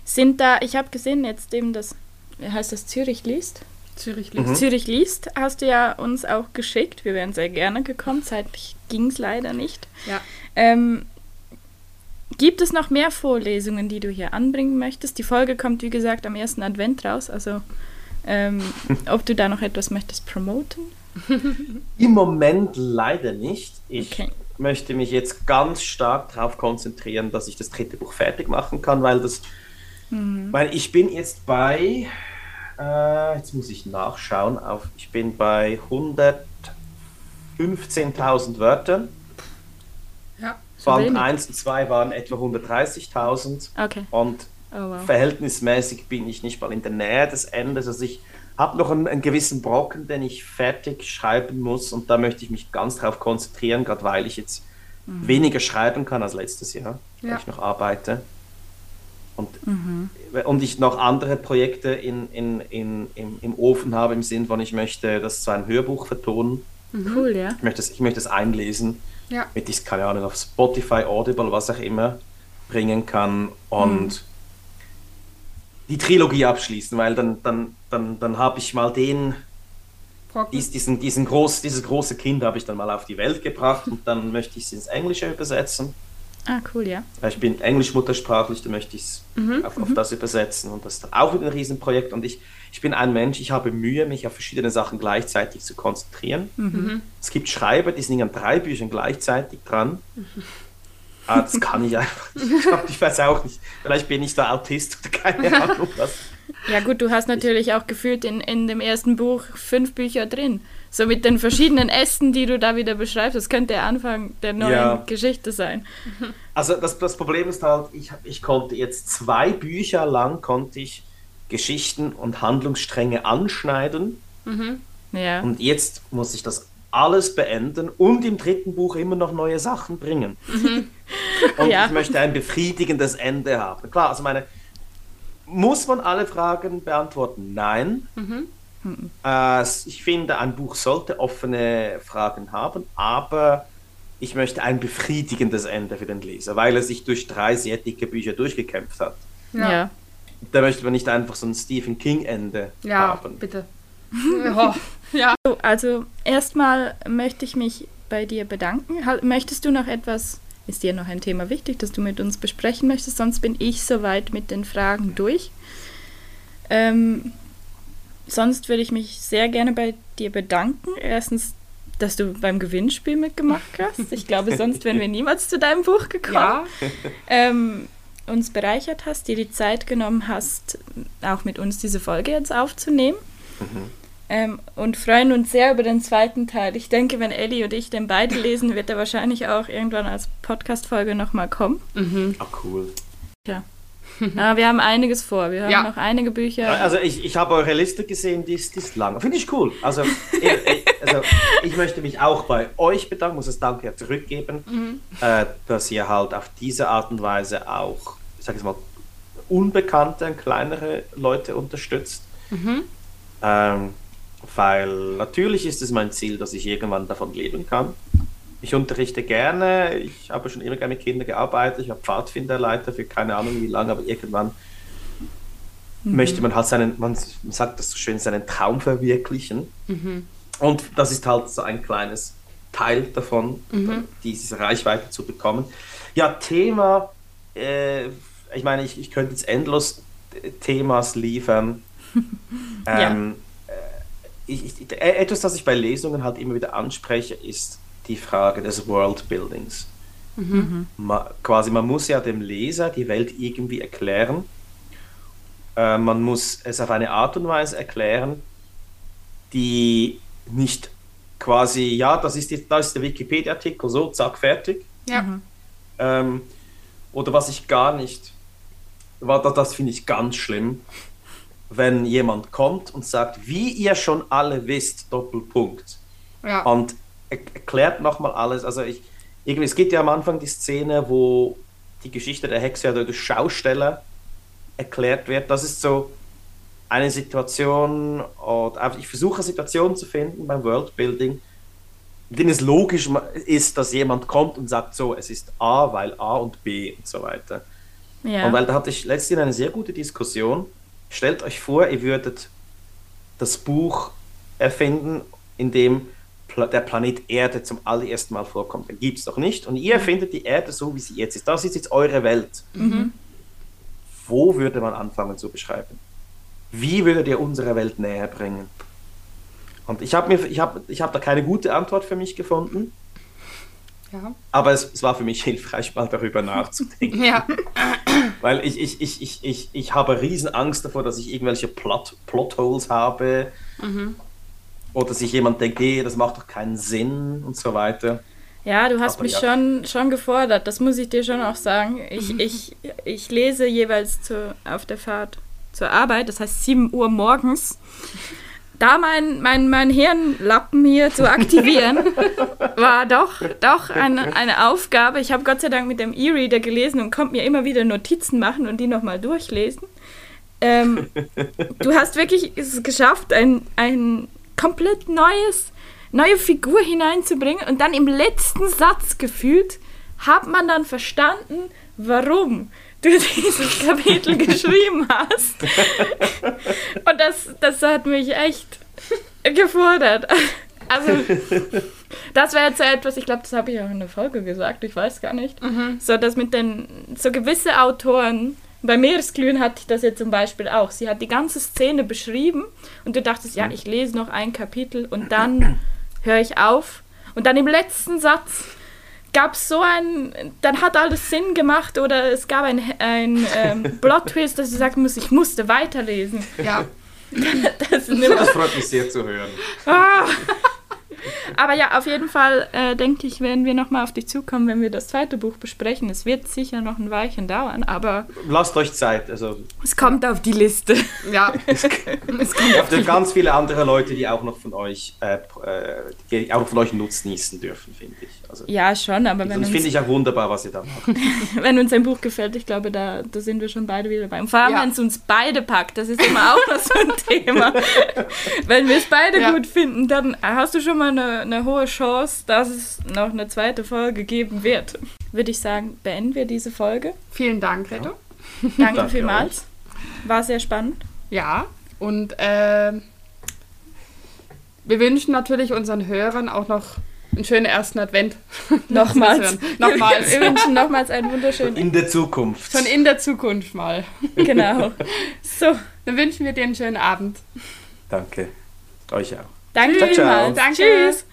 Sind da, ich habe gesehen jetzt eben das, wie heißt das, Zürich liest? Zürich Mhm. liest. Zürich liest hast du ja uns auch geschickt. Wir wären sehr gerne gekommen. Zeitlich ging es leider nicht. Ja. Ähm, gibt es noch mehr Vorlesungen, die du hier anbringen möchtest? Die Folge kommt, wie gesagt, am ersten Advent raus. Also, ähm, ob du da noch etwas möchtest promoten? Im Moment leider nicht. Ich Okay. möchte mich jetzt ganz stark darauf konzentrieren, dass ich das dritte Buch fertig machen kann, weil das, mhm. weil ich bin jetzt bei, äh, jetzt muss ich nachschauen, auf, ich bin bei 115.000 Wörtern. Ja. Band 1 und 2 waren etwa 130.000. Okay. Und oh, wow. verhältnismäßig bin ich nicht mal in der Nähe des Endes. Also ich habe noch einen, einen, gewissen Brocken, den ich fertig schreiben muss und da möchte ich mich ganz drauf konzentrieren, gerade weil ich jetzt mhm. weniger schreiben kann als letztes Jahr, ja. weil ich noch arbeite. Und, mhm. und ich noch andere Projekte in, in, in, im, im Ofen habe, im Sinn von, ich möchte das zu einem Hörbuch vertonen. Mhm. Cool, ja. Ich möchte es, ich möchte es einlesen, ja. mit ich, keine Ahnung, auf Spotify, Audible, was auch immer, bringen kann. Und mhm die Trilogie abschließen, weil dann, dann, dann, dann habe ich mal den, dies, diesen, diesen groß, dieses große Kind habe ich dann mal auf die Welt gebracht und dann möchte ich es ins Englische übersetzen. Ah, cool, ja. Ich bin Englisch-muttersprachlich, da möchte ich es mhm, auf, auf, mhm. das übersetzen und das ist dann auch wieder ein Riesenprojekt und ich, ich bin ein Mensch, ich habe Mühe, mich auf verschiedene Sachen gleichzeitig zu konzentrieren. Mhm. Es gibt Schreiber, die sind an drei Büchern gleichzeitig dran. Mhm. Ah, das kann ich einfach nicht. Ich, glaub, ich weiß auch nicht. Vielleicht bin ich da Autist oder keine Ahnung was. Ja gut, du hast natürlich auch gefühlt in, in dem ersten Buch fünf Bücher drin. So mit den verschiedenen Ästen, die du da wieder beschreibst. Das könnte der Anfang der neuen ja. Geschichte sein. Also das, das Problem ist halt, ich, ich konnte jetzt zwei Bücher lang konnte ich Geschichten und Handlungsstränge anschneiden. Mhm. Ja. Und jetzt muss ich das alles beenden und im dritten Buch immer noch neue Sachen bringen. Mhm. Und ja. ich möchte ein befriedigendes Ende haben. Klar, also meine, muss man alle Fragen beantworten? Nein. Mhm. Äh, ich finde, ein Buch sollte offene Fragen haben, aber ich möchte ein befriedigendes Ende für den Leser, weil er sich durch drei sehr dicke Bücher durchgekämpft hat. Ja. ja. Da möchte man nicht einfach so ein Stephen King-Ende ja, haben. Ja, bitte. oh, ja. Also erstmal möchte ich mich bei dir bedanken. Möchtest du noch etwas, ist dir noch ein Thema wichtig, das du mit uns besprechen möchtest? Sonst bin ich soweit mit den Fragen durch. Ähm, sonst würde ich mich sehr gerne bei dir bedanken. Erstens, dass du beim Gewinnspiel mitgemacht hast. Ich glaube, sonst wären wir niemals zu deinem Buch gekommen. Ja. Ähm, uns bereichert hast, dir die Zeit genommen hast, auch mit uns diese Folge jetzt aufzunehmen. Mhm. Ähm, und freuen uns sehr über den zweiten Teil. Ich denke, wenn Ellie und ich den beide lesen, wird er wahrscheinlich auch irgendwann als Podcast-Folge nochmal kommen. Mhm. Ach, cool. Ja. Aber wir haben einiges vor. Wir haben ja. noch einige Bücher. Also ich, ich habe eure Liste gesehen, die ist, die ist lang. Finde ich cool. Also ich, also ich möchte mich auch bei euch bedanken, muss das Danke zurückgeben, mhm. äh, dass ihr halt auf diese Art und Weise auch, ich sage jetzt mal, unbekannte, kleinere Leute unterstützt. Mhm. Ähm, weil natürlich ist es mein Ziel, dass ich irgendwann davon leben kann. Ich unterrichte gerne, ich habe schon immer gerne mit Kindern gearbeitet, ich habe Pfadfinderleiter für keine Ahnung wie lange, aber irgendwann mhm. möchte man halt seinen, man, sagt das so schön, seinen Traum verwirklichen. Mhm. Und das ist halt so ein kleines Teil davon, mhm. diese Reichweite zu bekommen. Ja, Thema, äh, ich meine, ich, ich könnte jetzt endlos Themas liefern. ja. ähm, ich, ich, äh, etwas, das ich bei Lesungen halt immer wieder anspreche, ist die Frage des Worldbuildings. Mhm. Man, quasi, man muss ja dem Leser die Welt irgendwie erklären. Äh, man muss es auf eine Art und Weise erklären, die nicht quasi, ja, das ist, die, das ist der Wikipedia-Artikel, so, zack, fertig. Ja. Mhm. Ähm, oder was ich gar nicht, das, das finde ich ganz schlimm, wenn jemand kommt und sagt, wie ihr schon alle wisst, Doppelpunkt. Ja. Und erklärt nochmal alles. Also ich, irgendwie, es gibt ja am Anfang die Szene, wo die Geschichte der Hexe ja durch Schausteller erklärt wird. Das ist so eine Situation, oder ich versuche Situationen zu finden beim Worldbuilding, in denen es logisch ist, dass jemand kommt und sagt so, es ist A, weil A und B und so weiter. Ja. Und weil da hatte ich letztens eine sehr gute Diskussion Stellt euch vor, ihr würdet das Buch erfinden, in dem der Planet Erde zum allerersten Mal vorkommt. Den gibt es noch nicht. Und ihr findet die Erde so, wie sie jetzt ist. Das ist jetzt eure Welt. Mhm. Wo würde man anfangen zu beschreiben? Wie würdet ihr unsere Welt näher bringen? Und ich habe ich hab, ich hab da keine gute Antwort für mich gefunden. Ja. Aber es, es war für mich hilfreich, mal darüber nachzudenken. Ja. Weil ich, ich, ich, ich, ich, ich habe riesen Angst davor, dass ich irgendwelche Plot, Plotholes habe. Oder sich jemand denkt, nee, das macht doch keinen Sinn und so weiter. Ja, du hast Aber mich ja. schon, schon gefordert, das muss ich dir schon auch sagen. Ich, ich, ich lese jeweils zu, auf der Fahrt zur Arbeit, das heißt 7 Uhr morgens. Da mein, mein, mein Hirnlappen hier zu aktivieren, war doch, doch eine, eine Aufgabe. Ich habe Gott sei Dank mit dem E-Reader gelesen und konnte mir immer wieder Notizen machen und die nochmal durchlesen. Ähm, du hast wirklich es geschafft, ein, ein komplett neues, neue Figur hineinzubringen und dann im letzten Satz gefühlt hat man dann verstanden, warum du dieses Kapitel geschrieben hast. Und das, das hat mich echt gefordert. Also, das wäre jetzt so etwas, ich glaube, das habe ich auch in der Folge gesagt, ich weiß gar nicht. So, dass mit den, so gewisse Autoren, bei Meeresglühen hatte ich das ja zum Beispiel auch. Sie hat die ganze Szene beschrieben und du dachtest, ja, ich lese noch ein Kapitel und dann höre ich auf. Und dann im letzten Satz gab es so ein, dann hat alles Sinn gemacht oder es gab ein, ein ähm, Plot-Twist, dass du sagen musst, ich musste weiterlesen. Ja. Das Das freut mich sehr zu hören. Ah. Aber ja, auf jeden Fall äh, denke ich, werden wir nochmal auf dich zukommen, wenn wir das zweite Buch besprechen. Es wird sicher noch ein Weilchen dauern, aber Lasst euch Zeit. Also, es kommt auf die Liste. Ja. es gibt ganz viele andere Leute, die auch noch von euch, äh, äh, die auch von euch nutznießen dürfen, finde ich. Also, Ja, schon, aber wenn das finde uns, ich auch wunderbar, was ihr da macht. wenn uns ein Buch gefällt, ich glaube, da, da sind wir schon beide wieder dabei. Und vor allem, Ja. wenn es uns beide packt, das ist immer auch noch so ein Thema. wenn wir es beide Ja. gut finden, dann hast du schon mal eine, eine hohe Chance, dass es noch eine zweite Folge geben wird. Würde ich sagen, beenden wir diese Folge. Vielen Dank, Reto. Danke, Danke vielmals. War sehr spannend. Ja. Und ähm, wir wünschen natürlich unseren Hörern auch noch einen schönen ersten Advent. Nochmals. Nochmals. Wir wünschen nochmals einen wunderschönen. In der Zukunft. Schon in der Zukunft mal. Genau. So, Dann wünschen wir dir einen schönen Abend. Danke. Euch auch. danke Ciao, ciao. Danke. Tschüss.